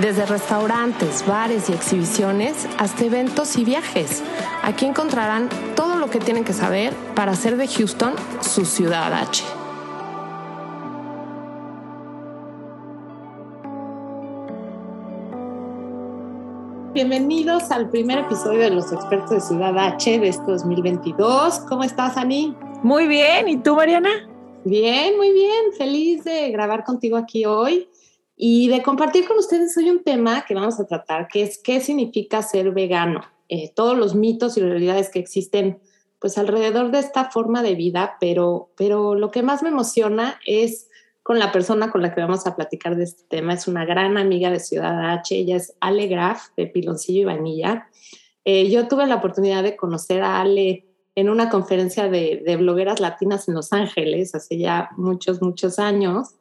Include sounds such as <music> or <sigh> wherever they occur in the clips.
Desde restaurantes, bares y exhibiciones hasta eventos y viajes. Aquí encontrarán todo lo que tienen que saber para hacer de Houston su ciudad H. Bienvenidos al primer episodio de Los Expertos de Ciudad H de este 2022. ¿Cómo estás, Ani? Muy bien, ¿y tú, Mariana? Bien, muy bien. Feliz de grabar contigo aquí hoy y de compartir con ustedes hoy un tema que vamos a tratar, que es qué significa ser vegano. Eh, todos los mitos y realidades que existen pues alrededor de esta forma de vida, pero, pero lo que más me emociona es con la persona con la que vamos a platicar de este tema. Es una gran amiga de Ciudad H, ella es Ale Graf de Piloncillo y Vanilla. Eh, yo tuve la oportunidad de conocer a Ale en una conferencia de, de, blogueras latinas en Los Ángeles hace ya muchos, muchos años.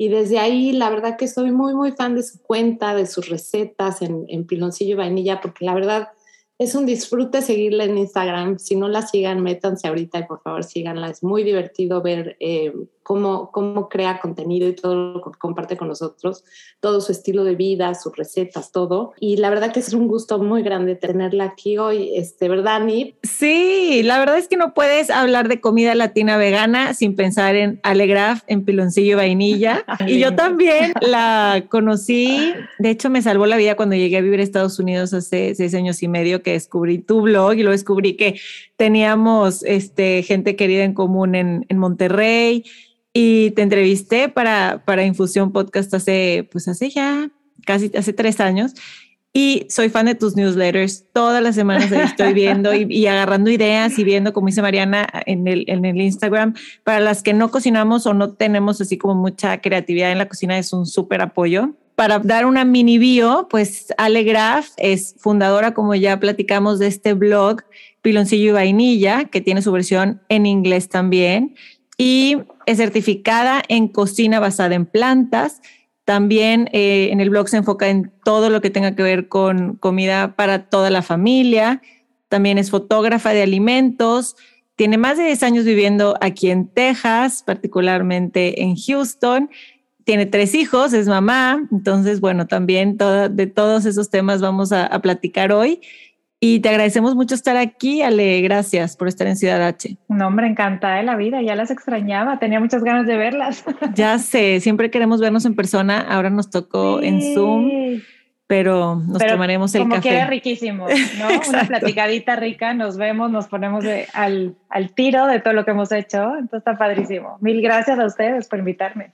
Y desde ahí, la verdad que soy muy, muy fan de su cuenta, de sus recetas en, Piloncillo y Vainilla, porque la verdad es un disfrute seguirla en Instagram. Si no la sigan, métanse ahorita y por favor síganla. Es muy divertido ver eh, cómo, cómo crea contenido y todo lo que comparte con nosotros, todo su estilo de vida, sus recetas, todo. Y la verdad que es un gusto muy grande tenerla aquí hoy, este, ¿verdad, Ani? Sí, la verdad es que no puedes hablar de comida latina vegana sin pensar en Alegraf, en piloncillo y vainilla. <laughs> y yo también la conocí, de hecho me salvó la vida cuando llegué a vivir a Estados Unidos hace seis años y medio que descubrí tu blog y lo descubrí que teníamos este, gente querida en común en, en Monterrey y te entrevisté para, para Infusión Podcast hace, pues hace ya casi hace tres años y soy fan de tus newsletters. Todas las semanas estoy viendo y, agarrando ideas y viendo, como dice Mariana, en el, en el Instagram. Para las que no cocinamos o no tenemos así como mucha creatividad en la cocina, es un súper apoyo. Para dar una mini bio, pues Ale Graf es fundadora, como ya platicamos, de este blog Piloncillo y Vainilla, que tiene su versión en inglés también. Y es certificada en cocina basada en plantas. También eh, en el blog se enfoca en todo lo que tenga que ver con comida para toda la familia. También es fotógrafa de alimentos. Tiene más de 10 años viviendo aquí en Texas, particularmente en Houston. Tiene tres hijos, es mamá. Entonces, bueno, también de todos esos temas vamos a, a platicar hoy. Y te agradecemos mucho estar aquí, Ale. Gracias por estar en Ciudad H. No, hombre, encantada de la vida. Ya las extrañaba. Tenía muchas ganas de verlas. <laughs> Ya sé, siempre queremos vernos en persona. Ahora nos tocó sí. en Zoom, pero nos pero tomaremos el como café. Como riquísimo, ¿no? <laughs> Una platicadita rica. Nos vemos, nos ponemos de, al, al tiro de todo lo que hemos hecho. Entonces está padrísimo. Mil gracias a ustedes por invitarme.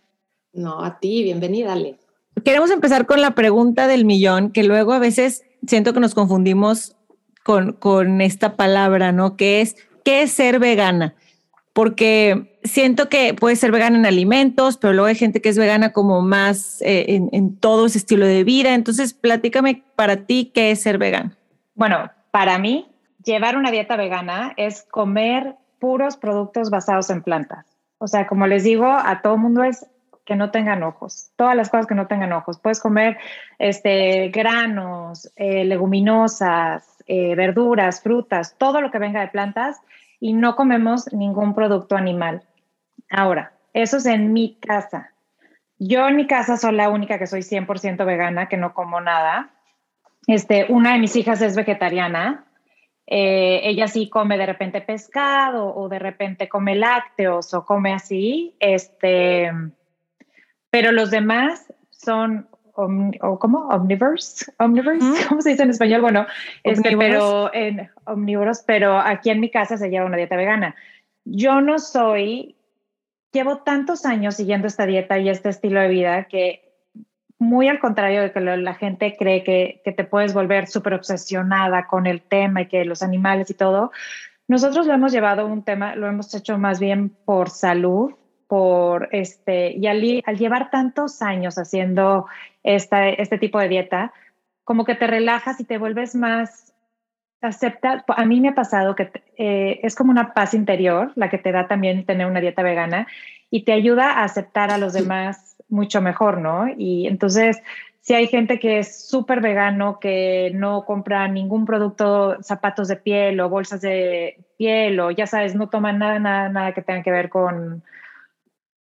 No, a ti. Bienvenida, Ale. Queremos empezar con la pregunta del millón, que luego a veces siento que nos confundimos con, con esta palabra, ¿no? Que es, ¿qué es ser vegana? Porque siento que puede ser vegana en alimentos, pero luego hay gente que es vegana como más eh, en, en, todo ese estilo de vida. Entonces, platícame para ti, ¿qué es ser vegana? Bueno, para mí, llevar una dieta vegana es comer puros productos basados en plantas. O sea, como les digo, a todo mundo es que no tengan ojos, todas las cosas que no tengan ojos. Puedes comer este, granos, eh, leguminosas, eh, verduras, frutas, todo lo que venga de plantas y no comemos ningún producto animal. Ahora, eso es en mi casa. Yo en mi casa soy la única que soy 100% vegana, que no como nada. Este, una de mis hijas es vegetariana. Eh, ella sí come de repente pescado o de repente come lácteos o come así. Este, pero los demás son Omni, o ¿cómo? Omnivores, omnivores, ¿Mm? ¿cómo se dice en español? Bueno, este, pero en omnívoros, pero aquí en mi casa se lleva una dieta vegana. Yo no soy, llevo tantos años siguiendo esta dieta y este estilo de vida que muy al contrario de que la gente cree que, que te puedes volver súper obsesionada con el tema y que los animales y todo, nosotros lo hemos llevado un tema, lo hemos hecho más bien por salud, por este, y al, al, llevar tantos años haciendo esta, este tipo de dieta, como que te relajas y te vuelves más acepta, a mí me ha pasado que eh, es como una paz interior la que te da también tener una dieta vegana y te ayuda a aceptar a los demás mucho mejor, ¿no? Y entonces, si hay gente que es súper vegano, que no compra ningún producto, zapatos de piel o bolsas de piel o ya sabes, no toman nada, nada, nada que tenga que ver con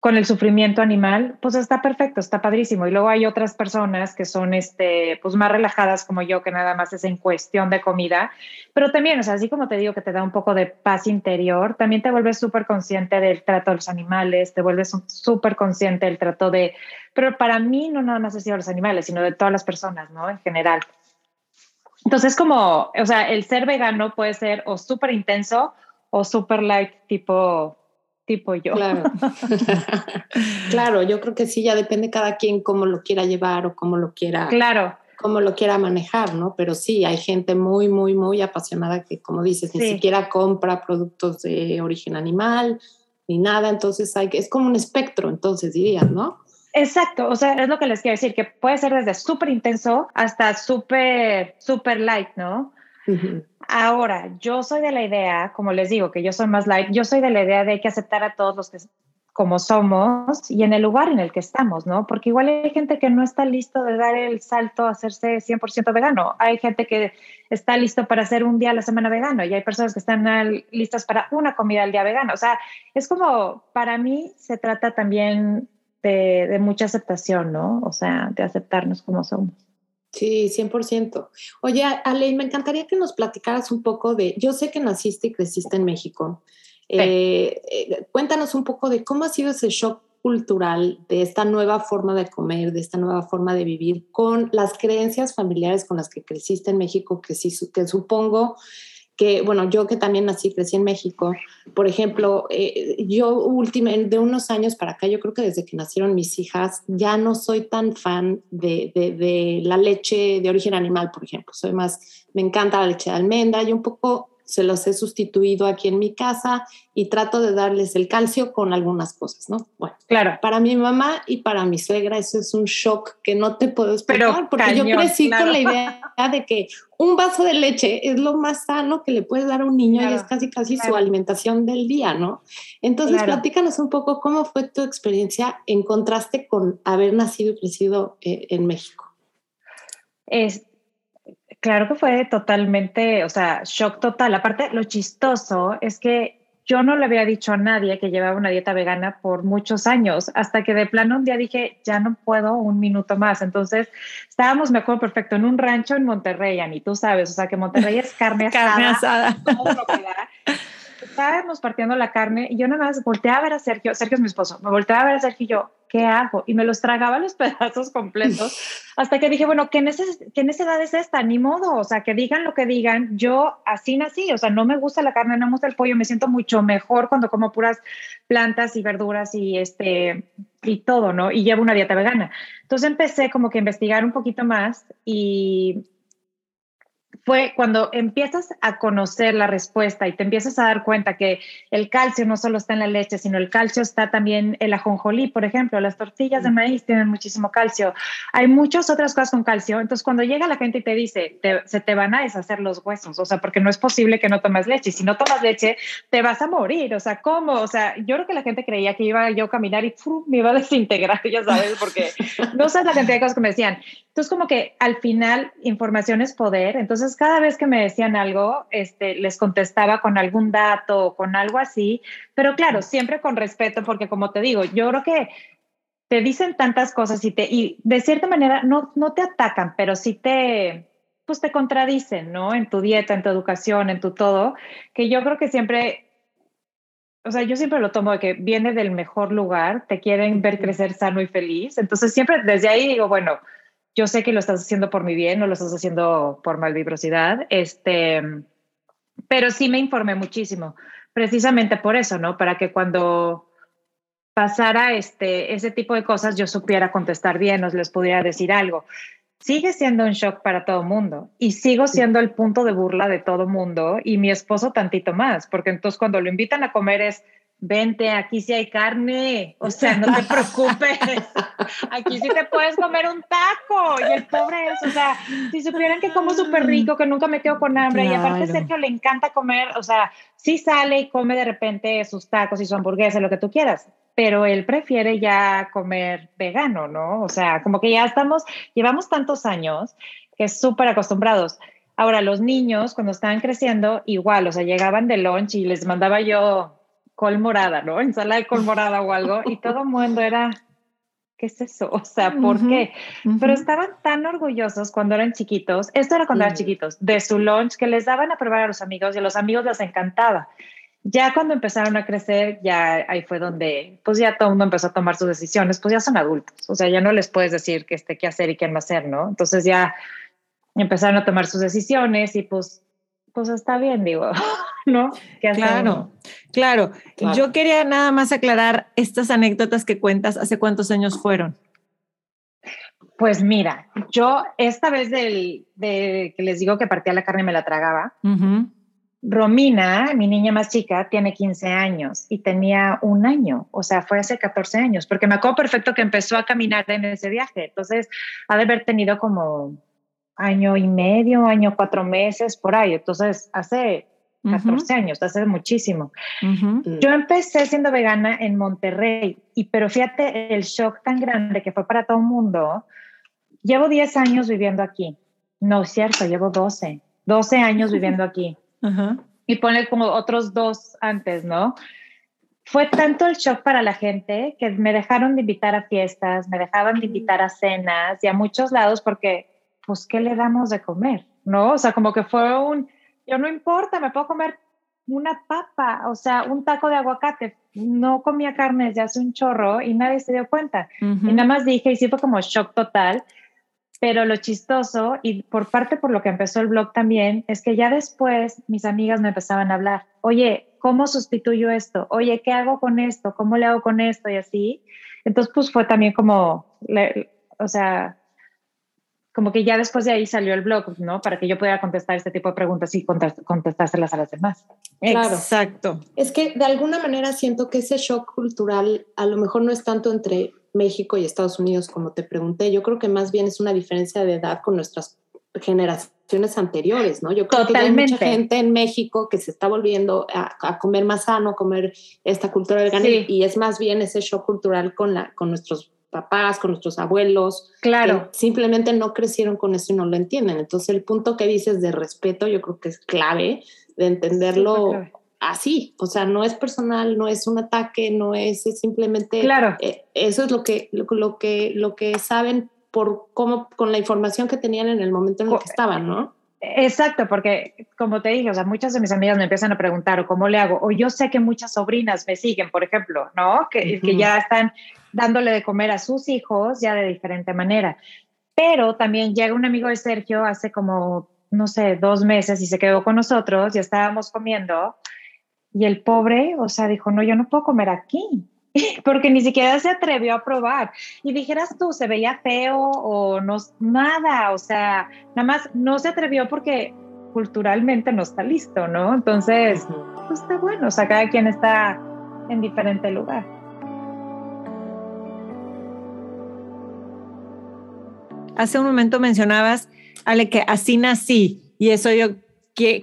con el sufrimiento animal, pues está perfecto, está padrísimo. Y luego hay otras personas que son este, pues más relajadas como yo, que nada más es en cuestión de comida. Pero también, o sea, así como te digo que te da un poco de paz interior, también te vuelves súper consciente del trato de los animales, te vuelves súper consciente del trato de... Pero para mí no nada más es de los animales, sino de todas las personas, ¿no? En general. Entonces, como, o sea, el ser vegano puede ser o súper intenso o súper light, tipo tipo yo. Claro. <laughs> claro, yo creo que sí, ya depende cada quien cómo lo quiera llevar o cómo lo quiera. Claro. Cómo lo quiera manejar, ¿no? Pero sí, hay gente muy, muy, muy apasionada que, como dices, ni siquiera compra productos de origen animal ni nada. Entonces, hay, es como un espectro, entonces dirías, ¿no? Exacto, o sea, es lo que les quiero decir, que puede ser desde súper intenso hasta súper, súper light, ¿no? Ahora, yo soy de la idea, como les digo, que yo soy más light, yo soy de la idea de que aceptar a todos los que como somos y en el lugar en el que estamos, ¿no? Porque igual hay gente que no está listo de dar el salto a hacerse 100% vegano. Hay gente que está listo para hacer un día a la semana vegano y hay personas que están listas para una comida al día vegano. O sea, es como, para mí se trata también de, de mucha aceptación, ¿no? O sea, de aceptarnos como somos. Sí, 100%. Oye, Ale, me encantaría que nos platicaras un poco de, yo sé que naciste y creciste en México. Eh, eh, cuéntanos un poco de cómo ha sido ese shock cultural de esta nueva forma de comer, de esta nueva forma de vivir con las creencias familiares con las que creciste en México, que, sí, que supongo que, bueno, yo que también nací, crecí en México, por ejemplo, eh, yo últimamente, de unos años para acá, yo creo que desde que nacieron mis hijas, ya no soy tan fan de, de, de la leche de origen animal, por ejemplo. Soy más, me encanta la leche de almendra y un poco se los he sustituido aquí en mi casa y trato de darles el calcio con algunas cosas, ¿no? Bueno, claro. Para mi mamá y para mi suegra eso es un shock que no te puedo explicar porque yo crecí con la idea de que un vaso de leche es lo más sano que le puedes dar a un niño y es casi casi su alimentación del día, ¿no? Entonces, platícanos un poco cómo fue tu experiencia en contraste con haber nacido y crecido eh, en México. Es, Claro que fue totalmente, o sea, shock total. Aparte, lo chistoso es que yo no le había dicho a nadie que llevaba una dieta vegana por muchos años, hasta que de plano un día dije, ya no puedo un minuto más. Entonces, estábamos, mejor perfecto, en un rancho en Monterrey, y tú sabes, o sea, que Monterrey es <laughs> carne asada. carne asada. Todo lo que da. Estábamos partiendo la carne y yo nada más volteaba a ver a Sergio, Sergio es mi esposo, me volteaba a ver a Sergio y yo, ¿qué hago? Y me los tragaba los <laughs> pedazos completos hasta que dije, bueno, ¿qué, ¿qué necesidad es esta? Ni modo, o sea, que digan lo que digan, yo así nací, o sea, no me gusta la carne, no me gusta el pollo, me siento mucho mejor cuando como puras plantas y verduras y este y todo, ¿no? Y llevo una dieta vegana. Entonces empecé como que a investigar un poquito más y fue cuando empiezas a conocer la respuesta y te empiezas a dar cuenta que el calcio no solo está en la leche, sino el calcio está también en la ajonjolí, por ejemplo, las tortillas de maíz tienen muchísimo calcio. Hay muchas otras cosas con calcio. Entonces, cuando llega la gente y te dice, se te van a deshacer los huesos, o sea, porque no es posible que no tomes leche. Y si no tomas leche, te vas a morir. O sea, ¿cómo? O sea, yo creo que la gente creía que iba yo a caminar y me iba a desintegrar, <laughs> ya sabes, porque no sabes la cantidad de cosas que me decían. Entonces, como que al final, información es poder. Entonces, cada vez que me decían algo, este, les contestaba con algún dato o con algo así, pero claro, siempre con respeto, porque como te digo, yo creo que te dicen tantas cosas y, te, y de cierta manera no, no te atacan, pero sí te, pues te contradicen, ¿no? En tu dieta, en tu educación, en tu todo, que yo creo que siempre o sea, yo siempre lo tomo de que viene del mejor lugar, te quieren ver crecer sano y feliz. Entonces, siempre desde ahí digo, bueno, yo sé que lo estás haciendo por mi bien, no lo estás haciendo por malvibrosidad, este, pero sí me informé muchísimo, precisamente por eso, ¿no? Para que cuando pasara este, ese tipo de cosas yo supiera contestar bien, os les pudiera decir algo. Sigue siendo un shock para todo mundo y sigo siendo el punto de burla de todo mundo y mi esposo tantito más, porque entonces cuando lo invitan a comer es, vente, aquí sí hay carne, o sea, no te <laughs> preocupes. Aquí sí te puedes comer un taco. Y el pobre es, o sea, si supieran que como súper rico, que nunca me quedo con hambre. Y aparte Sergio le encanta comer, o sea, sí sale y come de repente sus tacos y su hamburguesa, lo que tú quieras. Pero él prefiere ya comer vegano, ¿no? O sea, como que ya estamos, llevamos tantos años que es súper acostumbrados. Ahora, los niños, cuando estaban creciendo, igual, o sea, llegaban de lunch y les mandaba yo col morada, ¿no? Ensalada de col morada o algo, y todo el mundo era, ¿qué es eso? O sea, ¿por qué? Pero estaban tan orgullosos cuando eran chiquitos, esto era cuando eran chiquitos, de su lunch que les daban a probar a los amigos y a los amigos les encantaba. Ya cuando empezaron a crecer, ya ahí fue donde, pues ya todo el mundo empezó a tomar sus decisiones, pues ya son adultos, o sea, ya no les puedes decir qué, este, qué hacer y qué no hacer, ¿no? Entonces ya empezaron a tomar sus decisiones y pues, pues está bien, digo, <laughs> ¿no? Claro, claro, claro. Yo quería nada más aclarar estas anécdotas que cuentas, ¿hace cuántos años fueron? Pues mira, yo esta vez del, de que les digo que partía la carne y me la tragaba, Romina, mi niña más chica, tiene 15 años y tenía un año, o sea, fue hace 14 años, porque me acuerdo perfecto que empezó a caminar en ese viaje, entonces ha de haber tenido como año y medio, año cuatro meses, por ahí. Entonces, hace 14 años, hace muchísimo. Yo empecé siendo vegana en Monterrey, y pero fíjate el shock tan grande que fue para todo el mundo. Llevo 10 años viviendo aquí. No es cierto, llevo 12. 12 años viviendo aquí. Y pone como otros dos antes, ¿no? Fue tanto el shock para la gente que me dejaron de invitar a fiestas, me dejaban de invitar a cenas y a muchos lados porque pues, ¿qué le damos de comer? ¿No? O sea, como que fue un, yo no importa, me puedo comer una papa, o sea, un taco de aguacate. No comía carne desde hace un chorro y nadie se dio cuenta. Y nada más dije, y sí fue como shock total. Pero lo chistoso, y por parte por lo que empezó el blog también, es que ya después mis amigas me empezaban a hablar, oye, ¿cómo sustituyo esto? Oye, ¿qué hago con esto? ¿Cómo le hago con esto? Y así. Entonces, pues fue también como, o sea, como que ya después de ahí salió el blog, ¿no? Para que yo pudiera contestar este tipo de preguntas y contestárselas a las demás. Claro. Exacto. Es que de alguna manera siento que ese shock cultural a lo mejor no es tanto entre México y Estados Unidos como te pregunté. Yo creo que más bien es una diferencia de edad con nuestras generaciones anteriores, ¿no? Yo creo que hay mucha gente en México que se está volviendo a, comer más sano, comer esta cultura vegana y es más bien ese shock cultural con, la, con nuestros papás, con nuestros abuelos. Claro. simplemente no crecieron con eso y no lo entienden. Entonces, el punto que dices de respeto, yo creo que es clave de entenderlo así. O sea, no es personal, no es un ataque, no es, simplemente. Claro. Eh, eso es lo que, lo, que, lo que saben por cómo, con la información que tenían en el momento en el que estaban, ¿no? Exacto, porque como te dije, o sea, muchas de mis amigas me empiezan a preguntar, ¿o cómo le hago? O yo sé que muchas sobrinas me siguen, por ejemplo, ¿no? Que, que ya están dándole de comer a sus hijos ya de diferente manera. Pero también llega un amigo de Sergio hace como, no sé, dos meses y se quedó con nosotros, ya estábamos comiendo y el pobre, o sea, dijo, no, yo no puedo comer aquí, <laughs> porque ni siquiera se atrevió a probar. Y dijeras tú, se veía feo o no, nada, o sea, nada más no se atrevió porque culturalmente no está listo, ¿no? Entonces, pues está bueno, o sea, cada quien está en diferente lugar. Hace un momento mencionabas, Ale, que así nací, y eso yo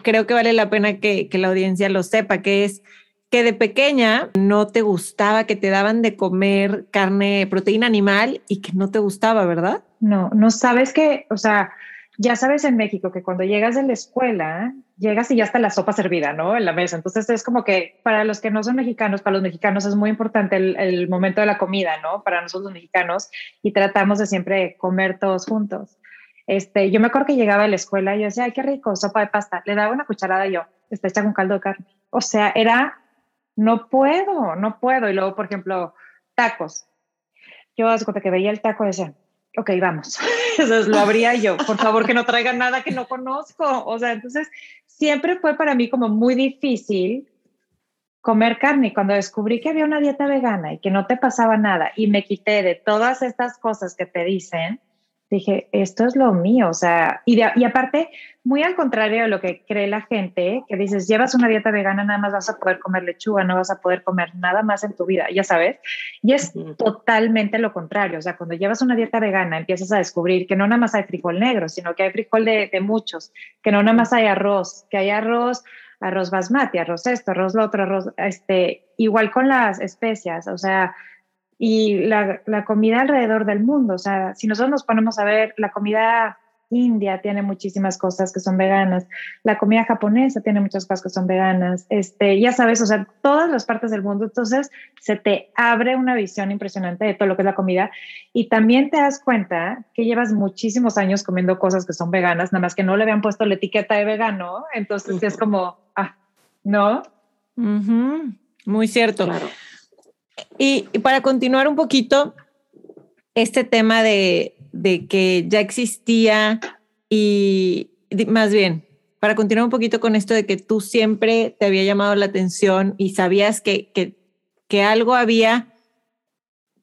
creo que vale la pena que, que la audiencia lo sepa, que es que de pequeña no te gustaba, que te daban de comer carne, proteína animal y que no te gustaba, ¿verdad? No, no sabes que, o sea, ya sabes en México que cuando llegas de la escuela, llegas y ya está la sopa servida, ¿no? En la mesa. Entonces es como que para los que no son mexicanos, para los mexicanos es muy importante el, momento de la comida, ¿no? Para nosotros los mexicanos y tratamos de siempre comer todos juntos. Este, yo me acuerdo que llegaba a la escuela y yo decía, ay, qué rico, sopa de pasta. Le daba una cucharada yo, está hecha con caldo de carne. O sea, era, no puedo, no puedo. Y luego, por ejemplo, tacos. Yo hago que veía el taco y decía, ok, vamos. <laughs> Entonces lo abría yo, por favor que no traigan nada que no conozco. O sea, entonces siempre fue para mí como muy difícil comer carne. Cuando descubrí que había una dieta vegana y que no te pasaba nada y me quité de todas estas cosas que te dicen, dije, esto es lo mío, o sea, y, y aparte, muy al contrario de lo que cree la gente, que dices, llevas una dieta vegana, nada más vas a poder comer lechuga, no vas a poder comer nada más en tu vida, ya sabes, y es totalmente lo contrario, o sea, cuando llevas una dieta vegana, empiezas a descubrir que no nada más hay frijol negro, sino que hay frijol de, de muchos, que no nada más hay arroz, que hay arroz arroz basmati, arroz esto, arroz lo otro, arroz, este, igual con las especias, o sea, y la, la, comida alrededor del mundo. O sea, si nosotros nos ponemos a ver, la comida india tiene muchísimas cosas que son veganas, la comida japonesa tiene muchas cosas que son veganas, este, ya sabes, o sea, todas las partes del mundo, entonces se te abre una visión impresionante de todo lo que es la comida y también te das cuenta que llevas muchísimos años comiendo cosas que son veganas, nada más que no le habían puesto la etiqueta de vegano, entonces es como, ah, ¿no? Muy cierto. Claro. Y, para continuar un poquito, este tema de, que ya existía y más bien, para continuar un poquito con esto de que tú siempre te había llamado la atención y sabías que, que, que algo había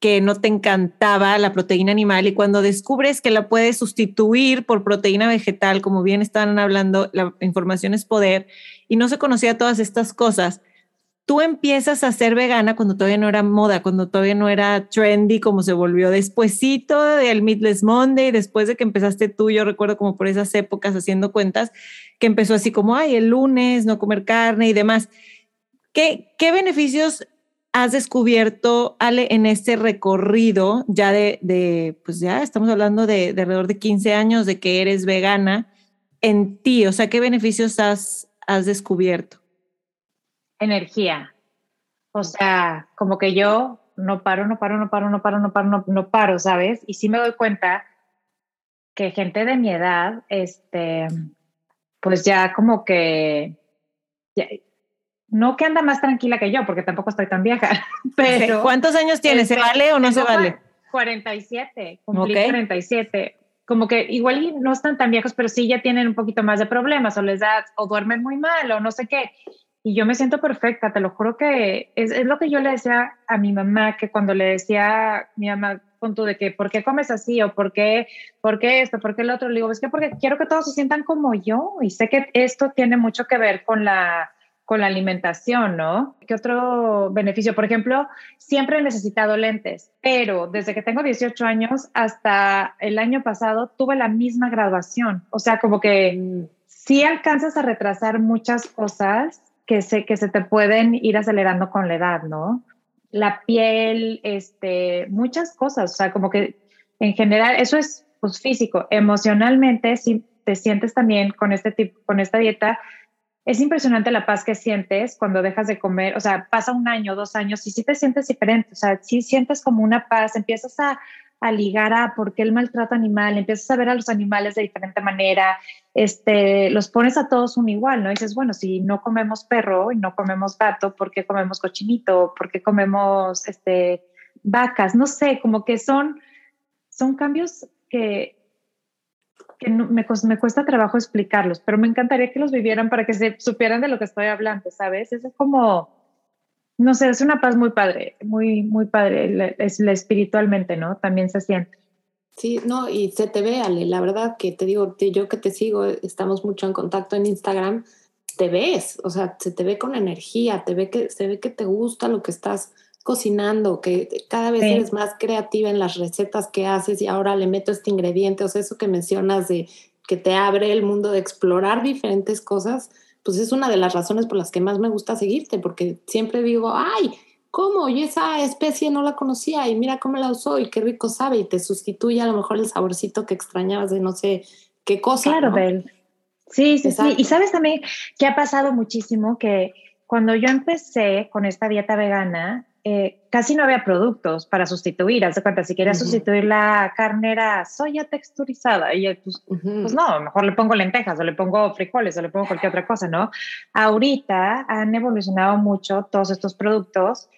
que no te encantaba la proteína animal y cuando descubres que la puedes sustituir por proteína vegetal, como bien estaban hablando, la información es poder y no se conocía todas estas cosas, tú empiezas a ser vegana cuando todavía no era moda, cuando todavía no era trendy como se volvió despuésito del Meatless Monday, después de que empezaste tú, yo recuerdo como por esas épocas haciendo cuentas, que empezó así como, ay, el lunes no comer carne y demás. ¿Qué, beneficios has descubierto, Ale, en este recorrido ya de, de pues ya estamos hablando de, de, alrededor de 15 años de que eres vegana en ti? O sea, ¿qué beneficios has, has descubierto? Energía. O sea, como que yo no paro, no paro, no paro, no paro, no paro, no, no paro, ¿sabes? Y sí me doy cuenta que gente de mi edad, este, pues ya como que, no que anda más tranquila que yo, porque tampoco estoy tan vieja, <laughs> pero... ¿Cuántos años tienes? ¿Se este, vale o no se vale? 47, cumplí 47. Como que igual no están tan viejos, pero sí ya tienen un poquito más de problemas, o les da, o duermen muy mal, o no sé qué y yo me siento perfecta, te lo juro que es, es, lo que yo le decía a mi mamá, que cuando le decía mi mamá, punto de que, ¿por qué comes así? O ¿por qué, por qué esto? ¿Por qué el otro? Le digo, es que porque quiero que todos se sientan como yo y sé que esto tiene mucho que ver con la, con la alimentación, ¿no? ¿Qué otro beneficio? Por ejemplo, siempre he necesitado lentes, pero desde que tengo 18 años hasta el año pasado tuve la misma graduación. O sea, como que sí alcanzas a retrasar muchas cosas que se, que se te pueden ir acelerando con la edad, ¿no? La piel, este, muchas cosas, o sea, como que en general, eso es pues, físico, emocionalmente, si te sientes también con este tipo, con esta dieta, es impresionante la paz que sientes cuando dejas de comer, o sea, pasa un año, dos años y sí te sientes diferente, o sea, sí sientes como una paz, empiezas a, a ligar a por qué el maltrato animal, empiezas a ver a los animales de diferente manera, este, los pones a todos un igual, ¿no? Dices, bueno, si no comemos perro y no comemos gato, ¿por qué comemos cochinito? ¿Por qué comemos este, vacas? No sé, como que son, son cambios que, que me, me, cuesta trabajo explicarlos, pero me encantaría que los vivieran para que se supieran de lo que estoy hablando, ¿sabes? Es como no sé, es una paz muy padre, muy, muy padre, es la espiritualmente, ¿no? También se siente. Sí, no, y se te ve, Ale, la verdad que te digo, yo que te sigo, estamos mucho en contacto en Instagram, te ves, o sea, se te ve con energía, te ve que, se ve que te gusta lo que estás cocinando, que cada vez eres más creativa en las recetas que haces y ahora le meto este ingrediente, o sea, eso que mencionas de que te abre el mundo de explorar diferentes cosas, pues es una de las razones por las que más me gusta seguirte, porque siempre digo, ay, ¿cómo? Yo esa especie no la conocía y mira cómo la usó y qué rico sabe y te sustituye a lo mejor el saborcito que extrañabas de no sé qué cosa. Claro, Bel. Sí, sí, sí. Y sabes también que ha pasado muchísimo que cuando yo empecé con esta dieta vegana, eh, casi no había productos para sustituir. Haz de cuenta, si querías sustituir la carne era soya texturizada. Y pues, pues, no, mejor le pongo lentejas o le pongo frijoles o le pongo cualquier otra cosa, ¿no? Ahorita han evolucionado mucho todos estos productos.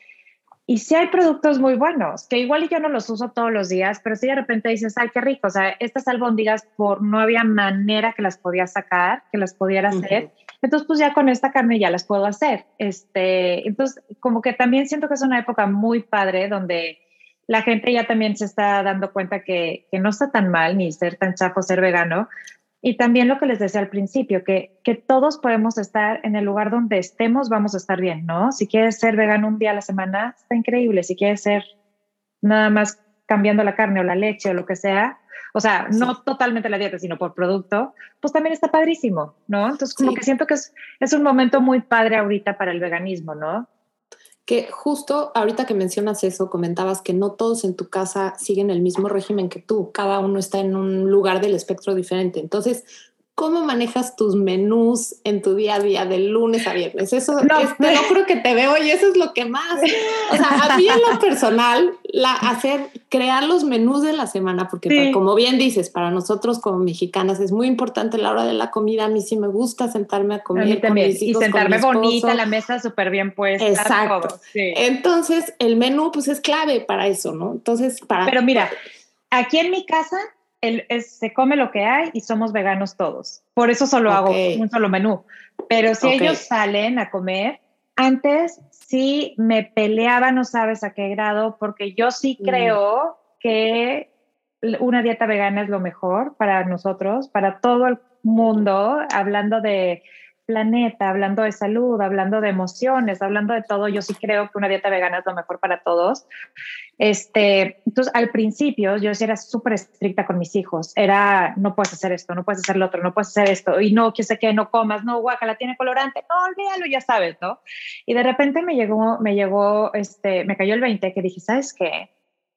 Y sí hay productos muy buenos, que igual yo no los uso todos los días, pero si de repente dices, ay, qué rico, o sea, estas albóndigas por no había manera que las podía sacar, que las pudiera hacer. Entonces, pues ya con esta carne ya las puedo hacer. Este, entonces, como que también siento que es una época muy padre donde la gente ya también se está dando cuenta que, que no está tan mal ni ser tan chafo, ser vegano. Y también lo que les decía al principio, que, que todos podemos estar en el lugar donde estemos, vamos a estar bien, ¿no? Si quieres ser vegano un día a la semana, está increíble. Si quieres ser nada más cambiando la carne o la leche o lo que sea, o sea, no totalmente la dieta, sino por producto, pues también está padrísimo, ¿no? Entonces, como que siento que es, es un momento muy padre ahorita para el veganismo, ¿no? que justo ahorita que mencionas eso, comentabas que no todos en tu casa siguen el mismo régimen que tú, cada uno está en un lugar del espectro diferente. Entonces, ¿Cómo manejas tus menús en tu día a día de lunes a viernes? Eso no, este, no creo que te veo y eso es lo que más. O sea, a mí en lo personal, la, hacer, crear los menús de la semana, porque como bien dices, para nosotros como mexicanas es muy importante la hora de la comida. A mí sí me gusta sentarme a comer. A mí también. y sentarme bonita, la mesa súper bien puesta. Exacto. Entonces, el menú pues es clave para eso, ¿no? Entonces, para... Pero mira, aquí en mi casa se come lo que hay y somos veganos todos. Por eso solo hago un solo menú. Pero si ellos salen a comer, antes sí me peleaba, no sabes a qué grado, porque yo sí mm. creo que una dieta vegana es lo mejor para nosotros, para todo el mundo, hablando de planeta, hablando de salud, hablando de emociones, hablando de todo, yo sí creo que una dieta vegana es lo mejor para todos. Este, entonces, al principio yo sí era súper estricta con mis hijos. Era, no puedes hacer esto, no puedes hacer lo otro, no puedes hacer esto. Y no, que sé que no comas, no, la tiene colorante. No, olvídalo, ya sabes, ¿no? Y de repente me llegó, me llegó, este, me cayó el 20 que dije, ¿sabes qué?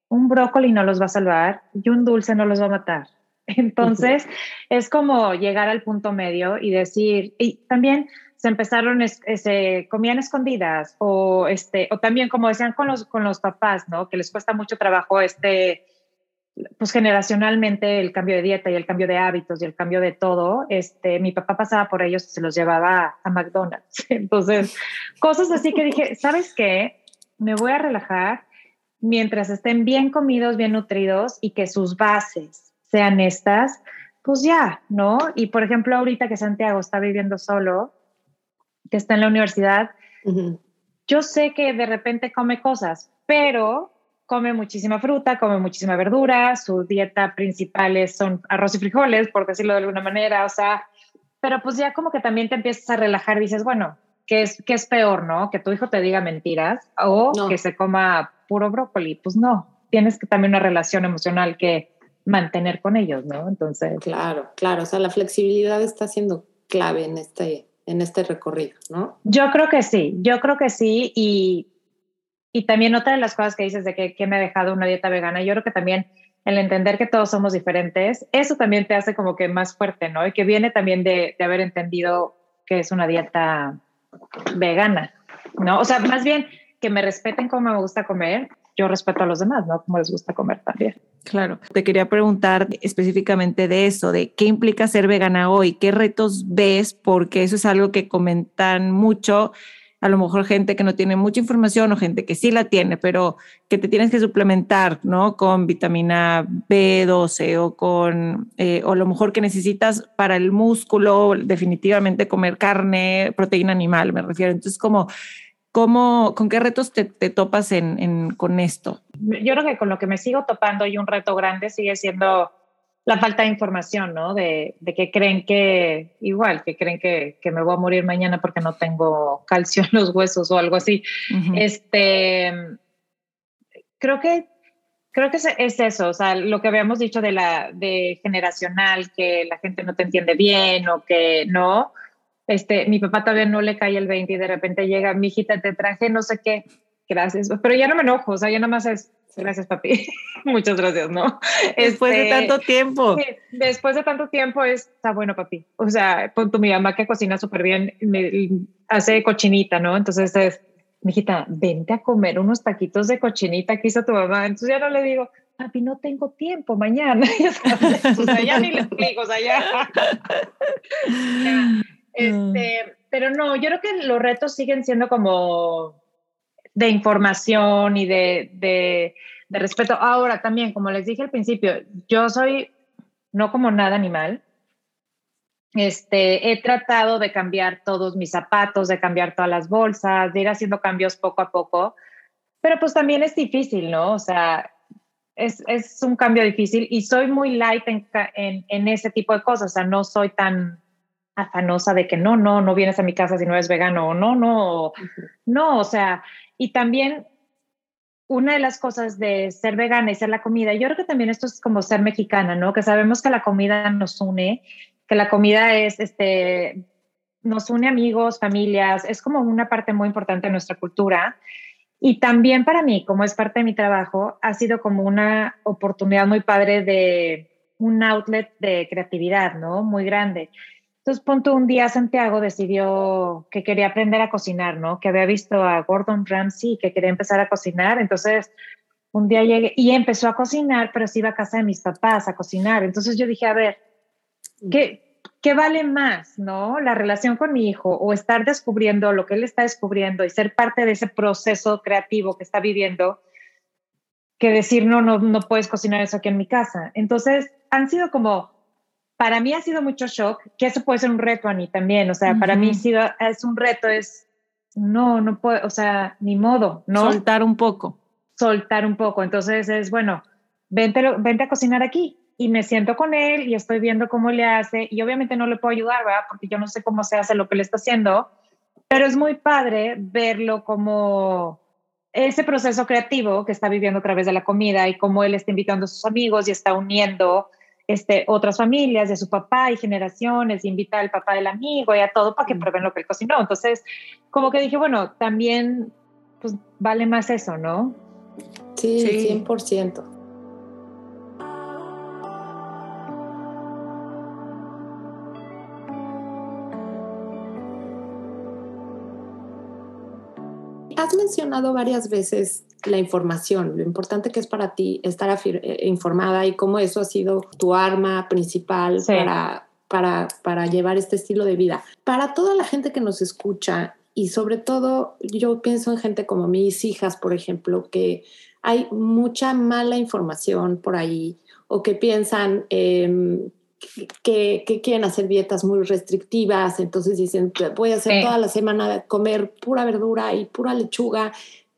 Un brócoli no los va a salvar y un dulce no los va a matar entonces, es como llegar al punto medio y decir, y también se empezaron, se comían escondidas o, este, o también como decían con los, con los papás, ¿no? Que les cuesta mucho trabajo este, pues generacionalmente el cambio de dieta y el cambio de hábitos y el cambio de todo, este, mi papá pasaba por ellos y se los llevaba a McDonald's. <laughs> Entonces, cosas así que dije, ¿sabes qué? Me voy a relajar mientras estén bien comidos, bien nutridos y que sus bases sean estas, pues ya, ¿no? Y por ejemplo, ahorita que Santiago está viviendo solo, que está en la universidad, yo sé que de repente come cosas, pero come muchísima fruta, come muchísima verdura, su dieta principal son arroz y frijoles, por decirlo de alguna manera, o sea, pero pues ya como que también te empiezas a relajar dices, bueno, ¿qué es, qué es peor, no? Que tu hijo te diga mentiras o que se coma puro brócoli. Pues no, tienes que también una relación emocional que mantener con ellos, ¿no? Entonces. Claro, claro. O sea, la flexibilidad está siendo clave en este, en este recorrido, ¿no? Yo creo que sí, yo creo que sí. Y, y también otra de las cosas que dices de que, que me ha dejado una dieta vegana, yo creo que también el entender que todos somos diferentes, eso también te hace como que más fuerte, ¿no? Y que viene también de, de haber entendido que es una dieta vegana, ¿no? O sea, más bien que me respeten cómo me gusta comer, yo respeto a los demás, ¿no? Como les gusta comer también. Claro, te quería preguntar específicamente de eso, de qué implica ser vegana hoy, qué retos ves, porque eso es algo que comentan mucho, a lo mejor gente que no tiene mucha información o gente que sí la tiene, pero que te tienes que suplementar, ¿no? Con vitamina B12 o con, eh, o a lo mejor que necesitas para el músculo, definitivamente comer carne, proteína animal, me refiero. Entonces, como ¿Cómo, ¿Con qué retos te, topas en, con esto? Yo creo que con lo que me sigo topando y un reto grande sigue siendo la falta de información, ¿no? De, que creen que, igual, que creen que, me voy a morir mañana porque no tengo calcio en los huesos o algo así. Este, creo que, creo que es, es, eso, o sea, lo que habíamos dicho de la, de generacional, que la gente no te entiende bien o que no, este, mi papá todavía no le cae el 20 y de repente llega, mi hijita, te traje no sé qué, gracias, pero ya no me enojo, o sea, ya nada más es, gracias papi, <laughs> muchas gracias, ¿no? Después de este, tanto tiempo. después de tanto tiempo es, está bueno papi, o sea, con tu mi mamá que cocina súper bien, me, hace cochinita, ¿no? Entonces es, hijita, vente a comer unos taquitos de cochinita que hizo tu mamá, entonces ya no le digo, papi, no tengo tiempo mañana, <laughs> o sea, ya ni le explico, o sea, ya. <laughs> Este, pero no, yo creo que los retos siguen siendo como de información y de, de, de, respeto. Ahora también, como les dije al principio, yo soy no como nada animal. Este, he tratado de cambiar todos mis zapatos, de cambiar todas las bolsas, de ir haciendo cambios poco a poco, pero pues también es difícil, ¿no? O sea, es, es, un cambio difícil y soy muy light en, en, en, ese tipo de cosas, o sea, no soy tan afanosa de que no, no, no vienes a mi casa si no eres vegano o no, no, no, o sea, y también una de las cosas de ser vegana y ser la comida, yo creo que también esto es como ser mexicana, ¿no? Que sabemos que la comida nos une, que la comida es, este, nos une amigos, familias, es como una parte muy importante de nuestra cultura. Y también para mí, como es parte de mi trabajo, ha sido como una oportunidad muy padre de un outlet de creatividad, ¿no? Muy grande. Entonces, punto un día Santiago decidió que quería aprender a cocinar, ¿no? Que había visto a Gordon Ramsay que quería empezar a cocinar. Entonces, un día llegué y empezó a cocinar, pero se iba a casa de mis papás a cocinar. Entonces yo dije, a ver, ¿qué, ¿qué vale más, no? La relación con mi hijo o estar descubriendo lo que él está descubriendo y ser parte de ese proceso creativo que está viviendo que decir, no, no, no puedes cocinar eso aquí en mi casa. Entonces, han sido como para mí ha sido mucho shock, que eso puede ser un reto a mí también, o sea, para mí sido, es un reto, es, no, no puedo, o sea, ni modo, ¿no? Soltar un poco. Soltar un poco, entonces es, bueno, vente, vente a cocinar aquí y me siento con él y estoy viendo cómo le hace y obviamente no le puedo ayudar, ¿verdad? Porque yo no sé cómo se hace lo que le está haciendo, pero es muy padre verlo como ese proceso creativo que está viviendo a través de la comida y cómo él está invitando a sus amigos y está uniendo este, otras familias de su papá y generaciones, invita al papá del amigo y a todo para que prueben lo que él cocinó. Entonces, como que dije, bueno, también pues vale más eso, ¿no? Sí, sí. 100%. Has mencionado varias veces la información, lo importante que es para ti estar eh, informada y cómo eso ha sido tu arma principal para, para, para llevar este estilo de vida. Para toda la gente que nos escucha y sobre todo yo pienso en gente como mis hijas, por ejemplo, que hay mucha mala información por ahí o que piensan que, que, quieren hacer dietas muy restrictivas, entonces dicen, voy a hacer toda la semana comer pura verdura y pura lechuga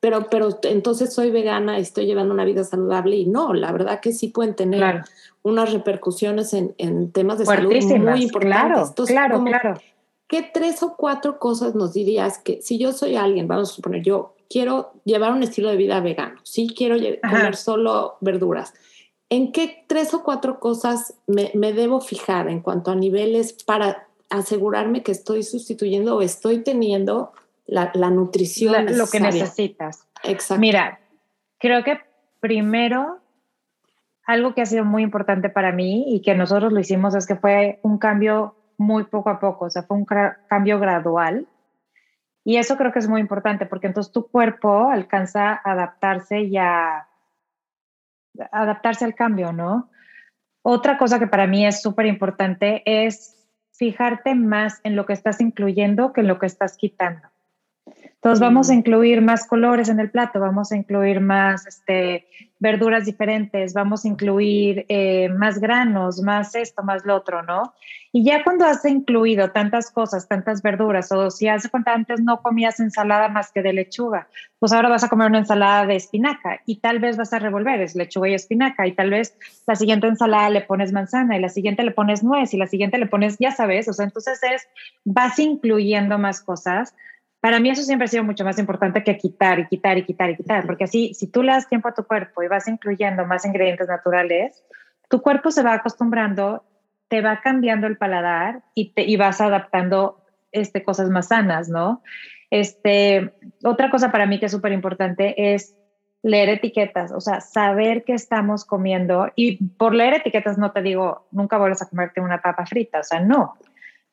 pero, pero entonces soy vegana y estoy llevando una vida saludable y no, la verdad que sí pueden tener unas repercusiones en, en, temas de salud muy importantes. Claro, entonces, claro, claro. ¿Qué tres o cuatro cosas nos dirías que si yo soy alguien, vamos a suponer, yo quiero llevar un estilo de vida vegano, sí quiero comer solo verduras, ¿en qué tres o cuatro cosas me, me debo fijar en cuanto a niveles para asegurarme que estoy sustituyendo o estoy teniendo la, nutrición. lo que necesitas. Exacto. Mira, creo que primero, algo que ha sido muy importante para mí y que nosotros lo hicimos es que fue un cambio muy poco a poco, o sea, fue un cambio gradual. Y eso creo que es muy importante porque entonces tu cuerpo alcanza a adaptarse y a adaptarse al cambio, ¿no? Otra cosa que para mí es súper importante es fijarte más en lo que estás incluyendo que en lo que estás quitando. Entonces vamos a incluir más colores en el plato, vamos a incluir más este, verduras diferentes, vamos a incluir eh, más granos, más esto, más lo otro, ¿no? Y ya cuando has incluido tantas cosas, tantas verduras, o si hace cuenta antes no comías ensalada más que de lechuga, pues ahora vas a comer una ensalada de espinaca y tal vez vas a revolver, es lechuga y espinaca, y tal vez la siguiente ensalada le pones manzana y la siguiente le pones nuez y la siguiente le pones, ya sabes, o sea, entonces es, vas incluyendo más cosas para mí eso siempre ha sido mucho más importante que quitar y quitar y quitar y quitar, porque así, si tú le das tiempo a tu cuerpo y vas incluyendo más ingredientes naturales, tu cuerpo se va acostumbrando, te va cambiando el paladar y, te, y vas adaptando este, cosas más sanas, ¿no? Este, otra cosa para mí que es súper importante es leer etiquetas, o sea, saber qué estamos comiendo. Y por leer etiquetas no te digo, nunca vuelvas a comerte una papa frita, o sea, no.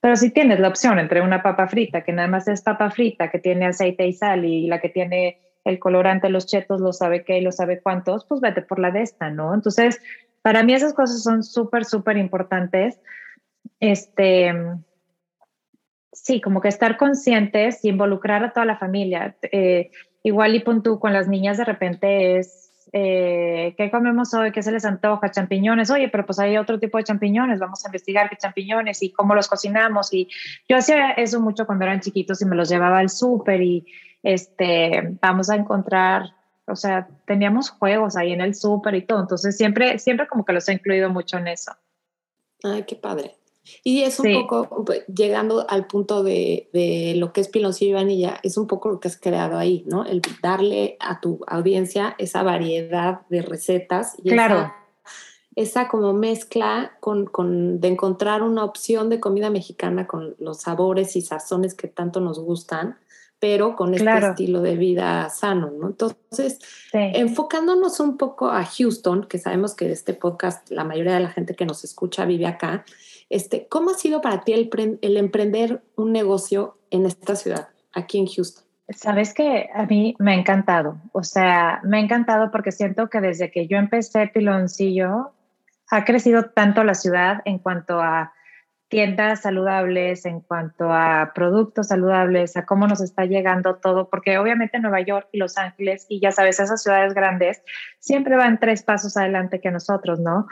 Pero si tienes la opción entre una papa frita, que nada más es papa frita, que tiene aceite y sal, y la que tiene el colorante, los chetos, lo sabe qué y lo sabe cuántos, pues vete por la de esta, ¿no? Entonces, para mí esas cosas son súper, súper importantes. Este, sí, como que estar conscientes y involucrar a toda la familia. Eh, igual y pon tú con las niñas de repente es eh, ¿qué comemos hoy? ¿Qué se les antoja? Champiñones. Oye, pero pues hay otro tipo de champiñones, vamos a investigar qué champiñones y cómo los cocinamos. Y yo hacía eso mucho cuando eran chiquitos y me los llevaba al súper y este, vamos a encontrar o sea, teníamos juegos ahí en el súper y todo, entonces siempre, siempre como que los he incluido mucho en eso. Ay, qué padre. Y es un poco, pues, llegando al punto de, de, lo que es piloncillo y vainilla, es un poco lo que has creado ahí, ¿no? El darle a tu audiencia esa variedad de recetas y claro. esa, como mezcla con, con, de encontrar una opción de comida mexicana con los sabores y sazones que tanto nos gustan pero con este estilo de vida sano, ¿no? Entonces, enfocándonos un poco a Houston, que sabemos que este podcast, la mayoría de la gente que nos escucha vive acá, este, ¿cómo ha sido para ti el, el emprender un negocio en esta ciudad, aquí en Houston? Sabes que a mí me ha encantado, o sea, me ha encantado porque siento que desde que yo empecé Piloncillo, ha crecido tanto la ciudad en cuanto a tiendas saludables, en cuanto a productos saludables, a cómo nos está llegando todo, porque obviamente Nueva York y Los Ángeles, y ya sabes, esas ciudades grandes siempre van tres pasos adelante que nosotros, ¿no?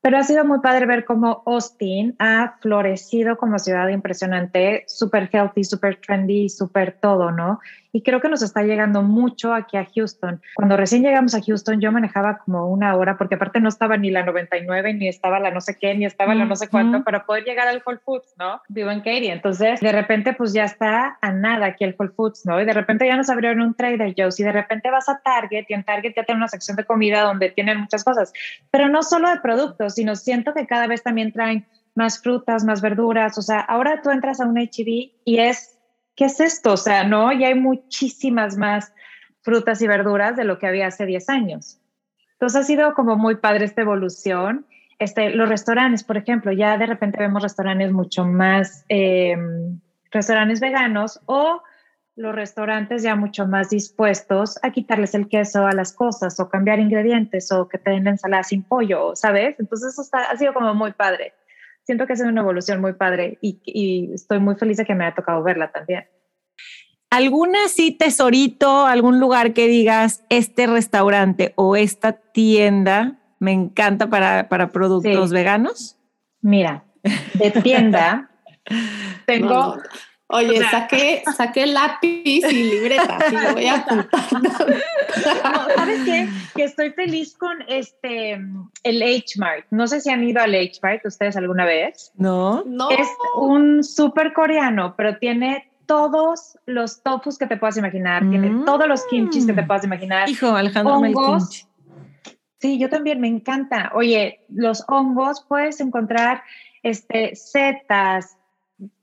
Pero ha sido muy padre ver cómo Austin ha florecido como ciudad impresionante, súper healthy, súper trendy, súper todo, ¿no? Y creo que nos está llegando mucho aquí a Houston. Cuando recién llegamos a Houston, yo manejaba como una hora, porque aparte no estaba ni la 99, ni estaba la no sé qué, ni estaba la no sé cuánto, para poder llegar al Whole Foods, ¿no? Vivo en Katy. Entonces, de repente, pues ya está a nada aquí el Whole Foods, ¿no? Y de repente ya nos abrieron un Trader Joe's y de repente vas a Target y en Target ya tienen una sección de comida donde tienen muchas cosas, pero no solo de productos, sino siento que cada vez también traen más frutas, más verduras. O sea, ahora tú entras a un HB y es ¿qué es esto? O sea, no, y hay muchísimas más frutas y verduras de lo que había hace 10 años. Entonces ha sido como muy padre esta evolución. Este, los restaurantes, por ejemplo, ya de repente vemos restaurantes mucho más, em, restaurantes veganos o los restaurantes ya mucho más dispuestos a quitarles el queso a las cosas o cambiar ingredientes o que te den ensalada sin pollo, ¿sabes? Entonces eso ha sido como muy padre siento que es una evolución muy padre y, estoy muy feliz de que me haya tocado verla también. ¿Alguna sí tesorito, algún lugar que digas, este restaurante o esta tienda me encanta para, para productos veganos? Mira, de tienda <laughs> tengo... Oye, saqué, saqué lápiz y libreta, y lo voy a apuntar. ¿Sabes qué? Que estoy feliz con este el H-Mart. No sé si han ido al H-Mart ustedes alguna vez. No. No. Es un súper coreano, pero tiene todos los tofus que te puedas imaginar, tiene mm. todos los kimchis que te puedas imaginar. Hijo, Alejandro, kimchi. Sí, yo también me encanta. Oye, los hongos puedes encontrar este setas,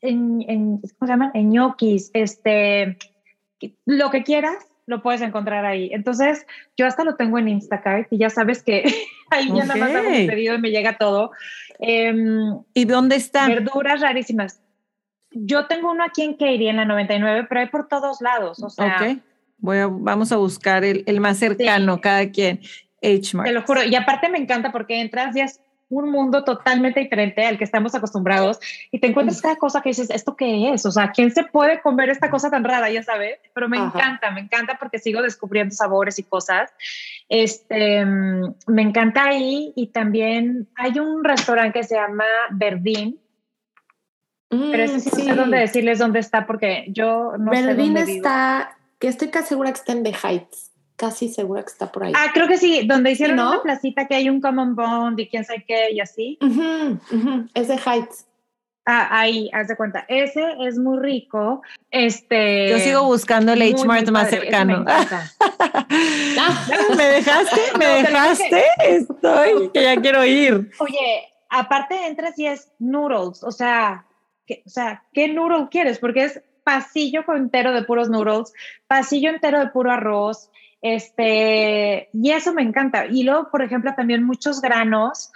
en, en ¿cómo se llaman? En ñoquis, este, lo que quieras, lo puedes encontrar ahí. Entonces, yo hasta lo tengo en Instacart y ya sabes que <laughs> ahí ya nada más hago mi pedido y me llega todo. Em, ¿Y dónde está? Verduras rarísimas. Yo tengo uno aquí en Katy, en la 99, pero hay por todos lados. O sea, ok. Voy a, vamos a buscar el, el más cercano, cada quien. H-Mart. Te lo juro. Y aparte me encanta porque entras y es un mundo totalmente diferente al que estamos acostumbrados y te encuentras cada cosa que dices, ¿esto qué es? O sea, ¿quién se puede comer esta cosa tan rara? Ya sabes, pero me encanta, me encanta porque sigo descubriendo sabores y cosas. Este, me encanta ahí y también hay un restaurante que se llama Verdín. pero ese sí, no sé dónde decirles dónde está porque yo no sé dónde está, que estoy casi segura que está en The Heights casi segura que está por ahí. Ah, creo que sí, donde hicieron una placita que hay un common bond y quién sabe qué y así. Es de Heights. Ah, ahí, haz de cuenta. Ese es muy rico. Este. Yo sigo buscando el H-Mart más cercano. Me, <laughs> ¿Me dejaste? <laughs> ¿Me dejaste? Estoy, que ya quiero ir. Oye, aparte entras y es noodles. O sea, o sea, ¿qué noodle quieres? Porque es pasillo entero de puros noodles, pasillo entero de puro arroz, este, y eso me encanta. Y luego, por ejemplo, también muchos granos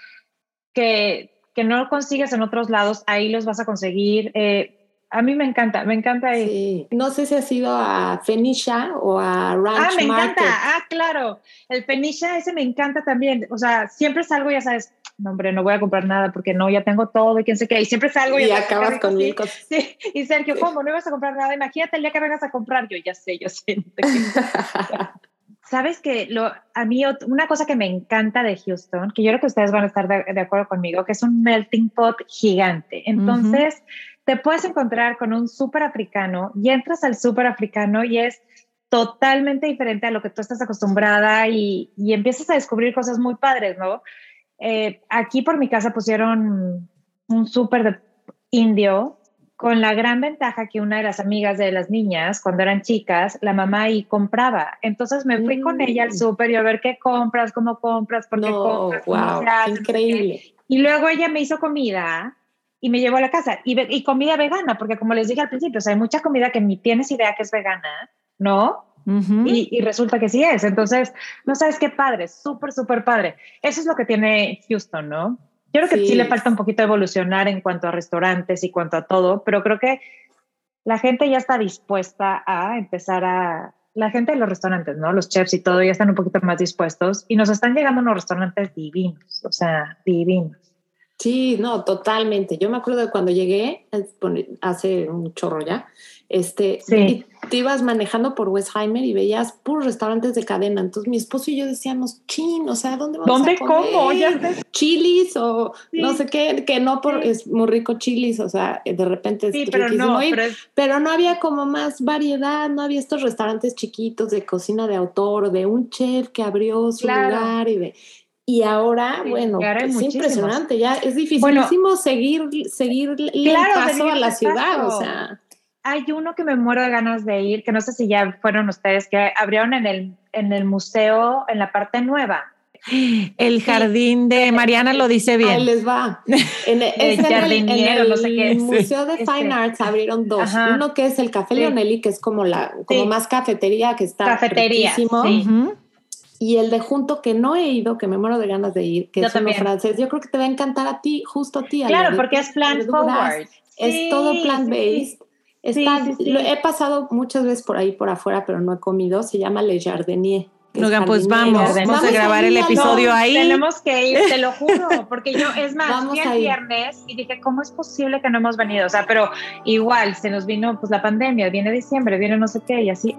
que, que no consigues en otros lados, ahí los vas a conseguir. Eh, a mí me encanta, me encanta. Sí. No sé si has ido a Fenicia o a Ranch Ah, me encanta. Ah, claro. El Fenicia ese me encanta también. O sea, siempre salgo, ya sabes, no, hombre, no voy a comprar nada porque no, ya tengo todo y quién sé qué. Y siempre salgo y, y acabas con mil cosas. Sí. Y Sergio, ¿cómo? No ibas a comprar nada. Imagínate el día que vengas a comprar. Yo ya sé, yo sé. <laughs> Sabes que lo, a mí una cosa que me encanta de Houston, que yo creo que ustedes van a estar de, acuerdo conmigo, que es un melting pot gigante. Entonces, te puedes encontrar con un súper africano y entras al súper africano y es totalmente diferente a lo que tú estás acostumbrada y, y empiezas a descubrir cosas muy padres, ¿no? Eh, aquí por mi casa pusieron un súper de indio con la gran ventaja que una de las amigas de las niñas, cuando eran chicas, la mamá ahí compraba. Entonces me fui con ella al mm. súper y a ver qué compras, cómo compras, por qué compras. Wow, increíble. Y luego ella me hizo comida y me llevó a la casa y, y, comida vegana, porque como les dije al principio, o sea, hay mucha comida que ni tienes idea que es vegana, ¿no? y, y, resulta que sí es. Entonces, no sabes qué padre, súper, súper padre. Eso es lo que tiene Houston, ¿no? Yo creo que sí. le falta un poquito evolucionar en cuanto a restaurantes y cuanto a todo, pero creo que la gente ya está dispuesta a empezar a, la gente de los restaurantes, ¿no? Los chefs y todo ya están un poquito más dispuestos y nos están llegando unos restaurantes divinos, o sea, divinos. Sí, no, totalmente. Yo me acuerdo de cuando llegué hace un chorro ya, este, sí. te ibas manejando por Westheimer y veías puros restaurantes de cadena. Entonces mi esposo y yo decíamos, chin, o sea, ¿dónde vamos ¿Dónde a comer? ¿Cómo? Chilis o no sé qué, que no por, es muy rico chilis, o sea, de repente es sí, pero no, pero, pero, no había como más variedad, no había estos restaurantes chiquitos de cocina de autor, de un chef que abrió su claro. lugar y de y ahora, sí, bueno, es impresionante, ya es dificilísimo bueno, seguir, seguir claro, el paso a la ciudad, paso. o sea. Hay uno que me muero de ganas de ir, que no sé si ya fueron ustedes, que abrieron en el, en el museo, en la parte nueva. El jardín de Mariana lo dice bien. Ahí les va. <laughs> En, el jardinero, no sé qué. En el Museo de Fine este. Arts abrieron dos. Ajá. Uno que es el Café sí. Leonelli, que es como la como sí. más cafetería, que está cafetería, sí. Y el de junto que no he ido, que me muero de ganas de ir, que yo es también. uno francés. Yo creo que te va a encantar a ti, justo a ti. Claro, porque es plant forward. Es todo plant-based. Está, lo, he pasado muchas veces por ahí por afuera, pero no he comido. Se llama Le Jardinier. Oigan, pues vamos, vamos a grabar el episodio no, ahí. Tenemos que ir, te lo <laughs> juro, porque yo, es más, vamos fui el viernes y dije, ¿cómo es posible que no hemos venido? O sea, pero igual, se nos vino pues la pandemia, viene diciembre, viene no sé qué, y así.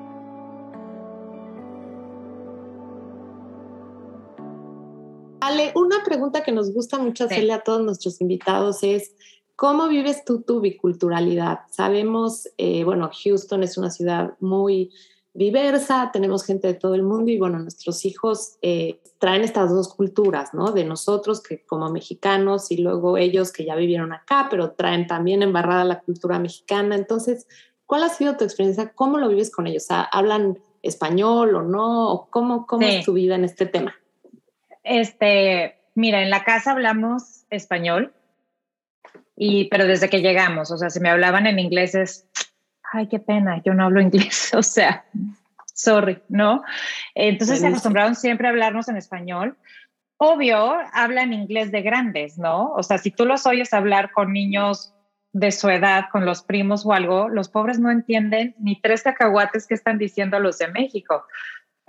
Ale, una pregunta que nos gusta mucho hacerle a todos nuestros invitados es, ¿cómo vives tú tu biculturalidad? Sabemos, eh, bueno, Houston es una ciudad muy diversa, tenemos gente de todo el mundo y bueno, nuestros hijos eh, traen estas dos culturas, ¿no? De nosotros que como mexicanos y luego ellos que ya vivieron acá, pero traen también embarrada la cultura mexicana. Entonces, ¿cuál ha sido tu experiencia? ¿Cómo lo vives con ellos? ¿Hablan español o no? ¿Cómo, cómo sí. es tu vida en este tema? Este, mira, en la casa hablamos español, y, pero desde que llegamos, o sea, si me hablaban en inglés es, ay, qué pena, yo no hablo inglés, <laughs> o sea, sorry, ¿no? Entonces se acostumbraron siempre a hablarnos en español. Obvio, hablan inglés de grandes, ¿no? O sea, si tú los oyes hablar con niños de su edad, con los primos o algo, los pobres no entienden ni tres cacahuates que están diciendo los de México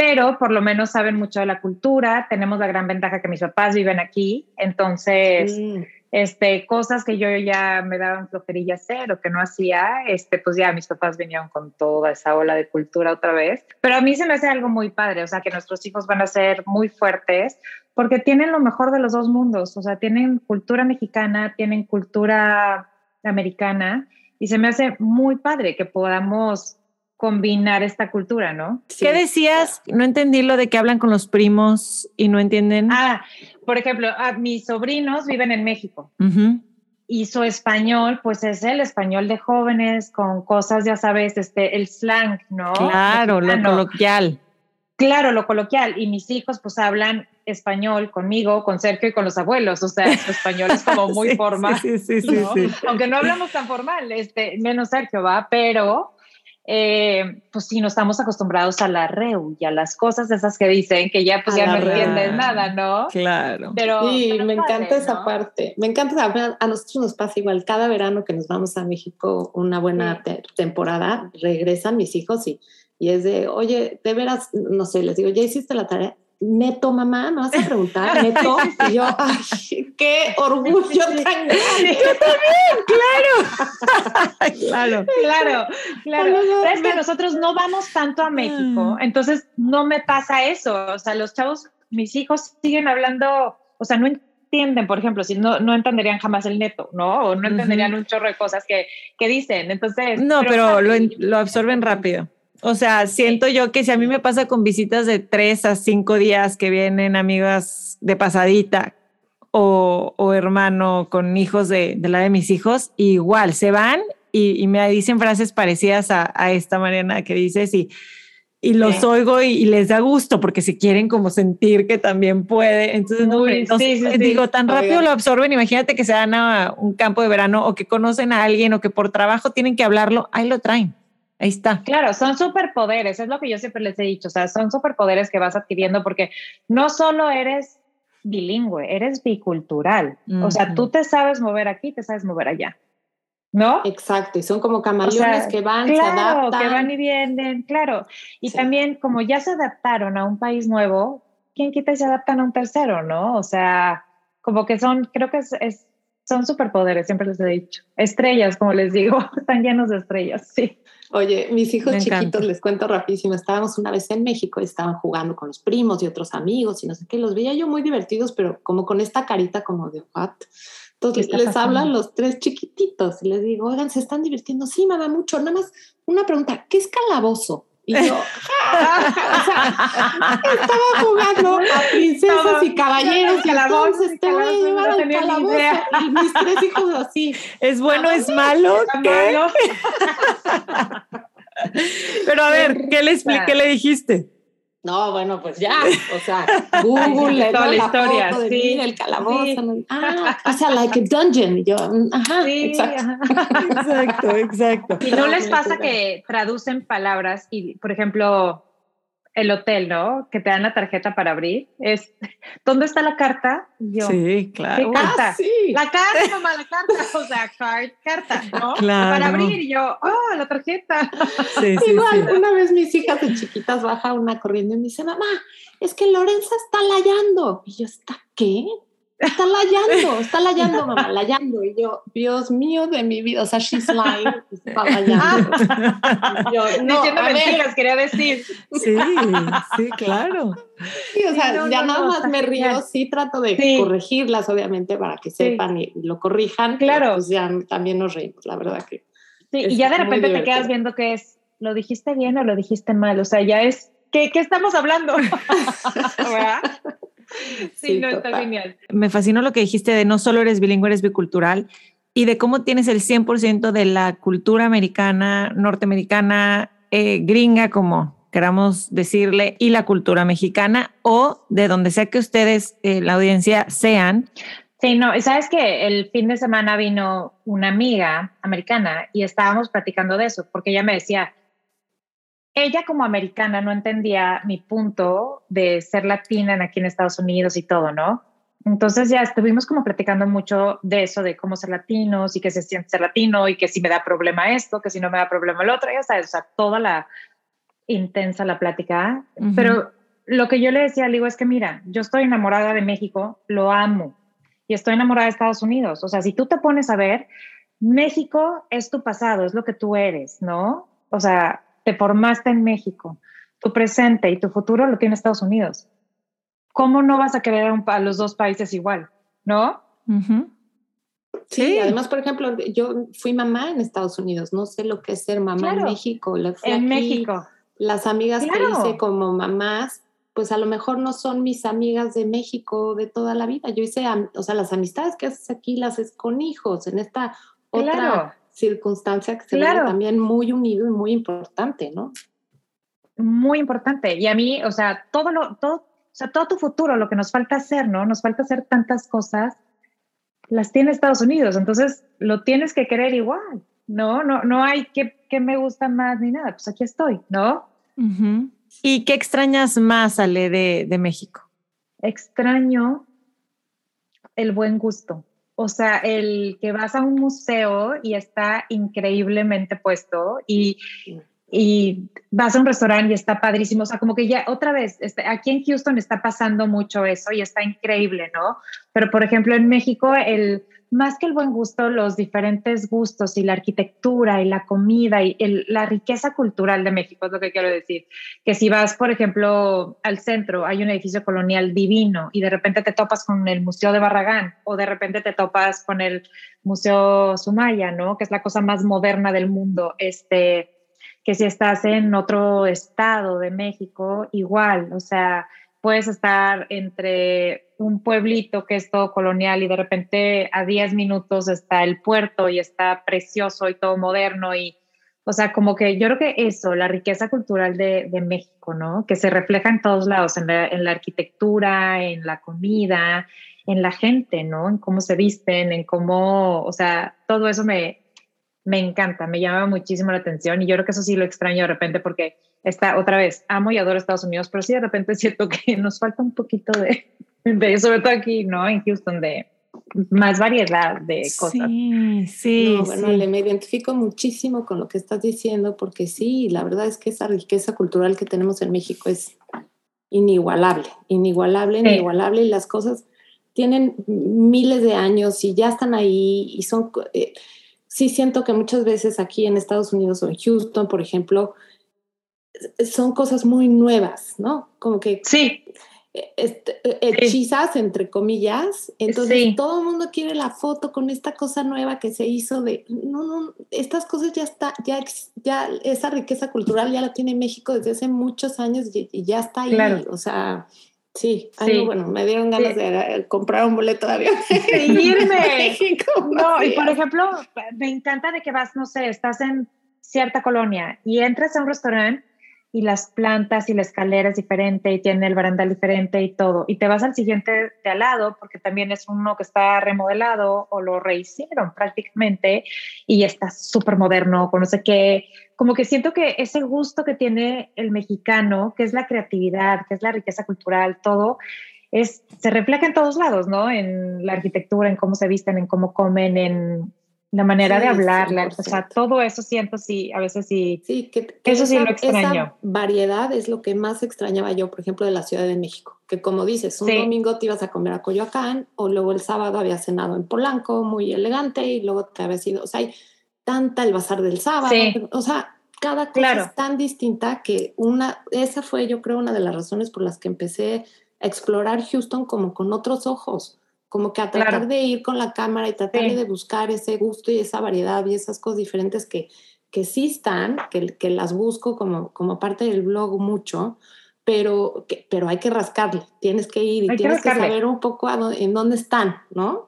pero por lo menos saben mucho de la cultura. Tenemos la gran ventaja que mis papás viven aquí, entonces, mm. Este, cosas que yo ya me daban flojerilla hacer o que no hacía, este, pues ya mis papás vinieron con toda esa ola de cultura otra vez. Pero a mí se me hace algo muy padre, o sea, que nuestros hijos van a ser muy fuertes porque tienen lo mejor de los dos mundos, o sea, tienen cultura mexicana, tienen cultura americana y se me hace muy padre que podamos combinar esta cultura, ¿no? Sí. ¿Qué decías? No entendí lo de que hablan con los primos y no entienden. Ah, por ejemplo, a mis sobrinos viven en México. Uh -huh. Y su español, pues es el español de jóvenes con cosas, ya sabes, este, el slang, ¿no? Claro, lo coloquial. Claro, lo coloquial. Y mis hijos, pues hablan español conmigo, con Sergio y con los abuelos. O sea, su español es como <laughs> muy sí, formal. Sí, sí, sí, ¿no? sí, Aunque no hablamos tan formal, este, menos Sergio va, pero eh, pues sí, no estamos acostumbrados a la reu y a las cosas esas que dicen que ya pues a ya no entiendes nada, ¿no? Claro. Pero, sí, pero me padre, encanta esa ¿no? parte. Me encanta, a nosotros nos pasa igual, cada verano que nos vamos a México una buena sí. te temporada, regresan mis hijos y, y es de, oye, de veras, no sé, les digo, ¿ya hiciste la tarea? Neto, mamá, me vas a preguntar, neto. Y yo, <laughs> ay, qué orgullo tan <laughs> grande. Yo también, claro. <laughs> claro, claro, claro. Pero es que nosotros no vamos tanto a México, entonces no me pasa eso. O sea, los chavos, mis hijos siguen hablando, o sea, no entienden, por ejemplo, si no, no entenderían jamás el neto, ¿no? O no entenderían uh -huh. un chorro de cosas que, que dicen. Entonces. No, pero, pero lo, lo absorben rápido. O sea, siento yo que si a mí me pasa con visitas de tres a cinco días que vienen amigas de pasadita o, o hermano con hijos de, de, la de mis hijos, igual se van y, y me dicen frases parecidas a, a, esta Mariana que dices y, y los sí. oigo y, y, les da gusto porque se quieren como sentir que también puede. Entonces, no, no sí, sí, digo, tan rápido lo absorben. Imagínate que se van a un campo de verano o que conocen a alguien o que por trabajo tienen que hablarlo, ahí lo traen. Ahí está. Claro, son superpoderes, es lo que yo siempre les he dicho, o sea, son superpoderes que vas adquiriendo porque no solo eres bilingüe, eres bicultural, uh -huh. o sea, tú te sabes mover aquí, te sabes mover allá. ¿No? Exacto, y son como camaleones o sea, que van, claro, se adaptan. que van y vienen, claro. Y sí. también como ya se adaptaron a un país nuevo, ¿quién quita y se adaptan a un tercero, no? O sea, como que son, creo que es, es son superpoderes, siempre les he dicho. Estrellas, como les digo, <laughs> están llenos de estrellas, sí. Oye, mis hijos Me chiquitos, encanta. les cuento rapidísimo, estábamos una vez en México y estaban jugando con los primos y otros amigos y no sé qué, los veía yo muy divertidos, pero como con esta carita como de what. Entonces les pasando? hablan los tres chiquititos y les digo, oigan, ¿se están divirtiendo? Sí, mamá, mucho. Nada más una pregunta, ¿qué es calabozo? Y yo, o sea, <laughs> estaba jugando a princesas y caballeros y entonces te voy a llevar al calabozo. Y mis tres hijos así. ¿Es bueno, es malo? ¿Qué? <laughs> Pero a ver, ¿qué le expliqué? ¿Qué le dijiste? No, bueno, pues ya, o sea, <laughs> Google le toda la, historia, foto de sí, el calabozo, sí. ¿no? ah, <laughs> o sea, like a dungeon, y yo, mm, ajá, sí, exacto. Ajá. <laughs> exacto, exacto. Y no les pasa que traducen palabras y, por ejemplo, el hotel, ¿no? Que te dan la tarjeta para abrir. Es, <laughs> ¿dónde está la carta? Yo, sí, claro. ¿Qué carta? Ah, sí. La carta, <laughs> mamá, la carta. O sea, card, carta, ¿no? Claro. Para abrir. Y yo, oh, la tarjeta. Sí, sí, <laughs> Igual, una vez mis hijas de chiquitas baja una corriendo y me dice, mamá, es que Lorenza está layando. Y yo, ¿está qué? Está layando, está layando, mamá, layando. Y yo, Dios mío de mi vida, o sea, she's lying, está layando. <laughs> yo, no, Diciendo mentiras, quería decir. Sí, sí, claro. Sí, o sea, sí, no, ya no, nada más me río, sí trato de sí. corregirlas, obviamente, para que sepan y lo corrijan. Claro. Pues ya también nos reímos, la verdad que. Sí, y ya de repente te quedas viendo que es, ¿lo dijiste bien o lo dijiste mal? O sea, ya es, ¿qué, qué estamos hablando? <laughs> <laughs> Sí, sí, no, total. está genial. Me fascinó lo que dijiste de no solo eres bilingüe, eres bicultural y de cómo tienes el 100% de la cultura americana, norteamericana, eh, gringa, como queramos decirle, y la cultura mexicana o de donde sea que ustedes, eh, la audiencia, sean. Sí, no, sabes que el fin de semana vino una amiga americana y estábamos platicando de eso, porque ella me decía, ella como americana no entendía mi punto de ser latina aquí en Estados Unidos y todo, ¿no? Entonces ya estuvimos como platicando mucho de eso, de cómo ser latinos y que se siente ser latino y que si me da problema esto, que si no me da problema el otro, ya sabes, o sea, toda la intensa la plática. Uh -huh. Pero lo que yo le decía, le digo, es que mira, yo estoy enamorada de México, lo amo y estoy enamorada de Estados Unidos. O sea, si tú te pones a ver, México es tu pasado, es lo que tú eres, ¿no? O sea, te formaste en México, tu presente y tu futuro lo tiene Estados Unidos. ¿Cómo no vas a querer a los dos países igual? ¿No? Uh -huh. sí, sí, además, por ejemplo, yo fui mamá en Estados Unidos, no sé lo que es ser mamá claro. en México. en aquí, México. Las amigas claro. que hice como mamás, pues a lo mejor no son mis amigas de México de toda la vida. Yo hice, o sea, las amistades que haces aquí las haces con hijos, en esta otra claro circunstancia que se claro. ve también muy unido y muy importante, ¿no? Muy importante. Y a mí, o sea, todo lo, todo, o sea, todo tu futuro, lo que nos falta hacer, ¿no? Nos falta hacer tantas cosas, las tiene Estados Unidos, entonces lo tienes que querer igual, ¿no? No, no hay que, que me gusta más ni nada, pues aquí estoy, ¿no? Uh -huh. ¿Y qué extrañas más, Ale, de, de México? Extraño el buen gusto. O sea, el que vas a un museo y está increíblemente puesto y, y vas a un restaurante y está padrísimo. O sea, como que ya otra vez, este, aquí en Houston está pasando mucho eso y está increíble, ¿no? Pero por ejemplo, en México, el, más que el buen gusto, los diferentes gustos y la arquitectura y la comida y el, la riqueza cultural de México es lo que quiero decir. Que si vas, por ejemplo, al centro, hay un edificio colonial divino y de repente te topas con el Museo de Barragán o de repente te topas con el Museo Sumaya, ¿no? Que es la cosa más moderna del mundo. Este, que si estás en otro estado de México, igual, o sea, puedes estar entre un pueblito que es todo colonial y de repente a 10 minutos está el puerto y está precioso y todo moderno y, o sea, como que yo creo que eso, la riqueza cultural de, de México, ¿no? Que se refleja en todos lados, en la, en la, arquitectura, en la comida, en la gente, ¿no? En cómo se visten, en cómo, o sea, todo eso me, me encanta, me llama muchísimo la atención y yo creo que eso sí lo extraño de repente porque está otra vez, amo y adoro Estados Unidos, pero sí de repente <laughs> siento que nos falta un poquito de, de sobre todo aquí, ¿no? En Houston, de más variedad de cosas. Sí, sí. bueno, Le, me identifico muchísimo con lo que estás diciendo porque sí, la verdad es que esa riqueza cultural que tenemos en México es inigualable, inigualable, inigualable y las cosas tienen miles de años y ya están ahí y son... Eh, sí siento que muchas veces aquí en Estados Unidos o en Houston, por ejemplo, son cosas muy nuevas, ¿no? Como que sí. Este, hechizas, entre comillas. Entonces todo el mundo quiere la foto con esta cosa nueva que se hizo de, no, no, estas cosas ya está, ya, ya esa riqueza cultural ya la tiene México desde hace muchos años y, ya está ahí. O sea, Sí, bueno, me dieron ganas de eh, comprar un boleto de avión. irme. <laughs> no, y por ejemplo, me encanta de que vas, no sé, estás en cierta colonia y entras a un restaurante y las plantas y la escalera es diferente y tiene el barandal diferente y todo. Y te vas al siguiente de al lado porque también es uno que está remodelado o lo rehicieron prácticamente y está súper moderno, con no sé qué. Como que siento que ese gusto que tiene el mexicano, que es la creatividad, que es la riqueza cultural, todo, es, se refleja en todos lados, ¿no? En la arquitectura, en cómo se visten, en cómo comen, en la manera de hablar, o sea, todo eso siento sí, a veces sí. Sí, que, eso sí lo extraño. Esa variedad es lo que más extrañaba yo, por ejemplo, de la Ciudad de México, que como dices, un domingo te ibas a comer a Coyoacán o luego el sábado había cenado en Polanco, muy elegante, y luego te había ido, o sea, hay tanta el bazar del sábado, o sea, cada cosa es tan distinta que una, esa fue yo creo una de las razones por las que empecé a explorar Houston como con otros ojos como que a tratar de ir con la cámara y tratar de buscar ese gusto y esa variedad y esas cosas diferentes que, que sí están, que, que las busco como, como parte del blog mucho, pero, pero hay que rascarle, tienes que ir y tienes que, saber un poco en dónde están, ¿no?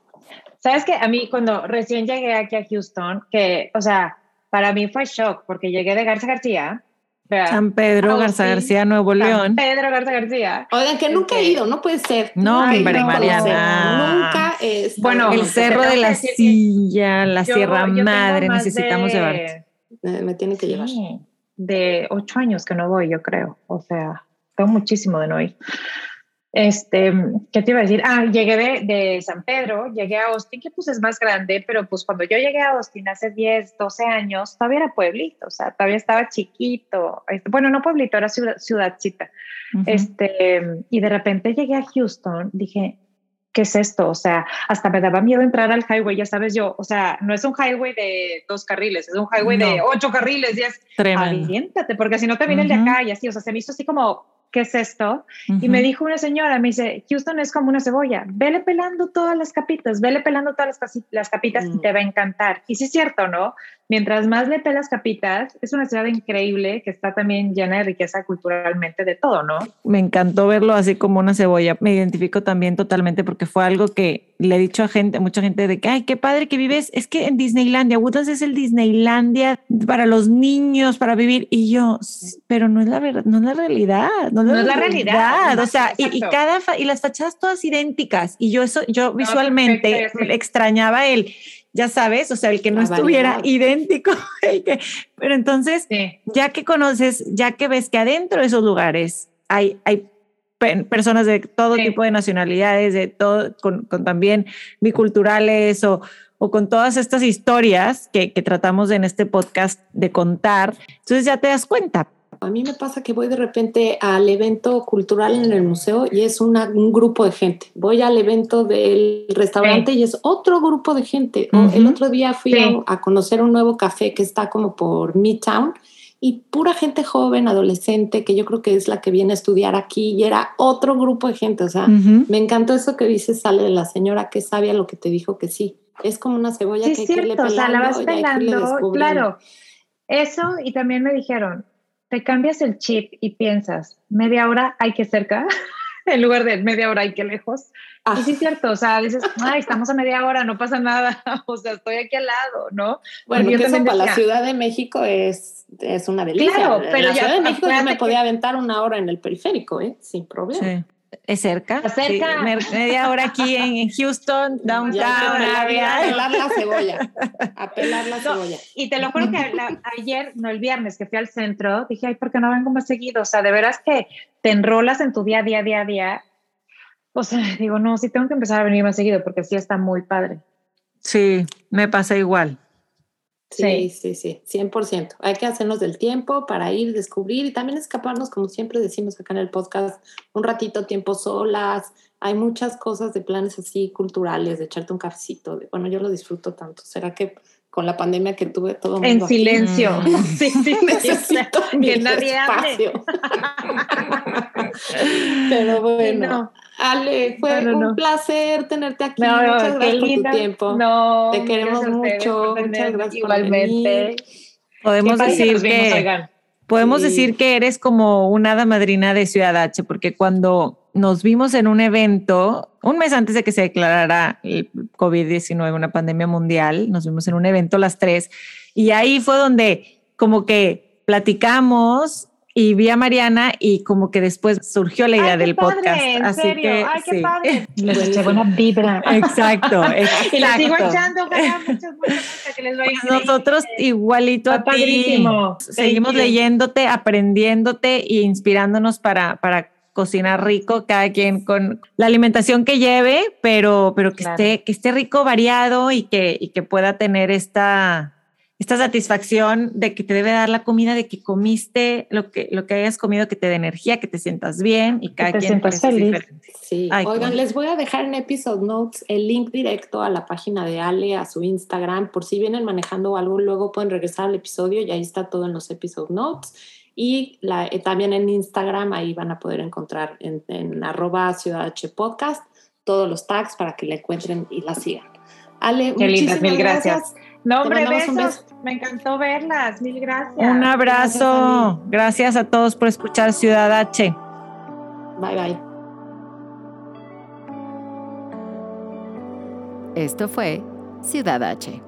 Sabes que a mí cuando recién llegué aquí a Houston, que, o sea, para mí fue shock porque llegué de Garza García San Pedro Garza García, Nuevo León. San Pedro Garza García. Oigan, que nunca he este, ido, no puede ser. No, hombre, Mariana. Nunca es. Bueno, el Cerro de la Silla, la Sierra Madre, necesitamos llevar. Me, tiene que llevar. De ocho años que no voy, yo creo. O sea, tengo muchísimo de no ir. Este, ¿qué te iba a decir? Ah, llegué de, de, San Pedro, llegué a Austin, que pues es más grande, pero pues cuando yo llegué a Austin hace 10, 12 años, todavía era pueblito, o sea, todavía estaba chiquito. Este, bueno, no pueblito, era ciudad, ciudadcita. este, y de repente llegué a Houston, dije, ¿qué es esto? O sea, hasta me daba miedo entrar al highway, ya sabes yo, o sea, no es un highway de dos carriles, es un highway de ocho carriles, ya es, aviéntate, porque si no te viene el de acá y así, o sea, se me hizo así como, ¿qué es esto? Y me dijo una señora, me dice, Houston es como una cebolla, vele pelando todas las capitas, vele pelando todas las, las capitas y mm. te va a encantar. Y sí es cierto, ¿no? Mientras más le pelas capitas, es una ciudad increíble que está también llena de riqueza culturalmente de todo, ¿no? Me encantó verlo así como una cebolla. Me identifico también totalmente porque fue algo que le he dicho a gente, mucha gente de que, ay, qué padre que vives. Es que en Disneylandia, Woodlands es el Disneylandia para los niños, para vivir. Y yo, pero no es la verdad, no es la realidad. No es la, realidad. O sea, y, cada, y las fachadas todas idénticas. Y yo eso, yo visualmente extrañaba el ya sabes, o sea, el que no estuviera idéntico. <laughs> pero entonces, ya que conoces, ya que ves que adentro de esos lugares hay, hay personas de todo tipo de nacionalidades, de todo, con, también biculturales o, o, con todas estas historias que, que tratamos en este podcast de contar, entonces ya te das cuenta, a mí me pasa que voy de repente al evento cultural en el museo y es un grupo de gente. Voy al evento del restaurante y es otro grupo de gente. El otro día fui a, conocer un nuevo café que está como por Midtown y pura gente joven, adolescente, que yo creo que es la que viene a estudiar aquí y era otro grupo de gente. O sea, me encantó eso que dice, sale de la señora que sabía lo que te dijo que sí. Es como una cebolla que hay que o sea, la vas pelando, claro. Eso, y también me dijeron, te cambias el chip y piensas, media hora hay que cerca, <laughs> en lugar de media hora hay que lejos. Y sí es cierto, o sea, dices, ay, estamos a media hora, no pasa nada, <laughs> o sea, estoy aquí al lado, ¿no? Bueno, yo eso para la Ciudad de México es, es una delicia. Claro, pero en la Ciudad de México yo me podía aventar una hora en el periférico, ¿eh? Sin problema. Sí. Es cerca. cerca. media hora aquí en Houston, downtown. A pelar la cebolla. A pelar la cebolla. Y te lo juro que ayer, no el viernes, que fui al centro, dije, ay, ¿por qué no vengo más seguido? O sea, de veras que te enrolas en tu día a día, día a día. O sea, <laughs> digo, no, sí tengo que empezar a venir más seguido porque sí está muy padre. Sí, me pasa igual. Sí, sí, sí, 100%. Hay que hacernos del tiempo para ir, descubrir y también escaparnos, como siempre decimos acá en el podcast, un ratito tiempo solas. Hay muchas cosas de planes así culturales, de echarte un cafecito. De, bueno, yo lo disfruto tanto. ¿Será que con la pandemia que tuve todo En silencio. Mm. <laughs> Sí, sí, <laughs> Necesito que nadie espacio. <laughs> Pero bueno. Ale, fue un placer tenerte aquí. Muchas gracias por tu tiempo. No, Te queremos mucho. Muchas gracias igualmente. Podemos decir que podemos decir que eres como una hada madrina de Ciudad H, porque cuando nos vimos en un evento, un mes antes de que se declarara el COVID-19, una pandemia mundial, nos vimos en un evento las tres, y ahí fue donde como que platicamos y vi a Mariana y como que después surgió la idea del podcast. Así que Ay, qué padre. <laughs> Les eché buena vibra. Exacto, <laughs> Y les sigo echando <laughs> muchas, muchas que les vaya Nosotros igualito a ti. Seguimos leyéndote, aprendiéndote e inspirándonos para, para cocinar rico, cada quien con la alimentación que lleve, pero, pero que, esté, que esté rico, variado y que, y que pueda tener esta esta satisfacción de que te debe dar la comida, de que comiste lo que, lo que hayas comido, que te dé energía, que te sientas bien y cada quien te feliz. Sí, oigan, les voy a dejar en episode notes el link directo a la página de Ale, a su Instagram, por si vienen manejando algo, luego pueden regresar al episodio y ahí está todo en los episode notes. Y la, eh, también en Instagram, ahí van a poder encontrar en, en arroba Ciudad H Podcast todos los tags para que la encuentren y la sigan. Ale, muchísimas mil gracias. No, hombre, besos. Me encantó verlas. Mil gracias. Un abrazo. Gracias a, todos por escuchar Ciudad H. Bye, bye. Esto fue Ciudad H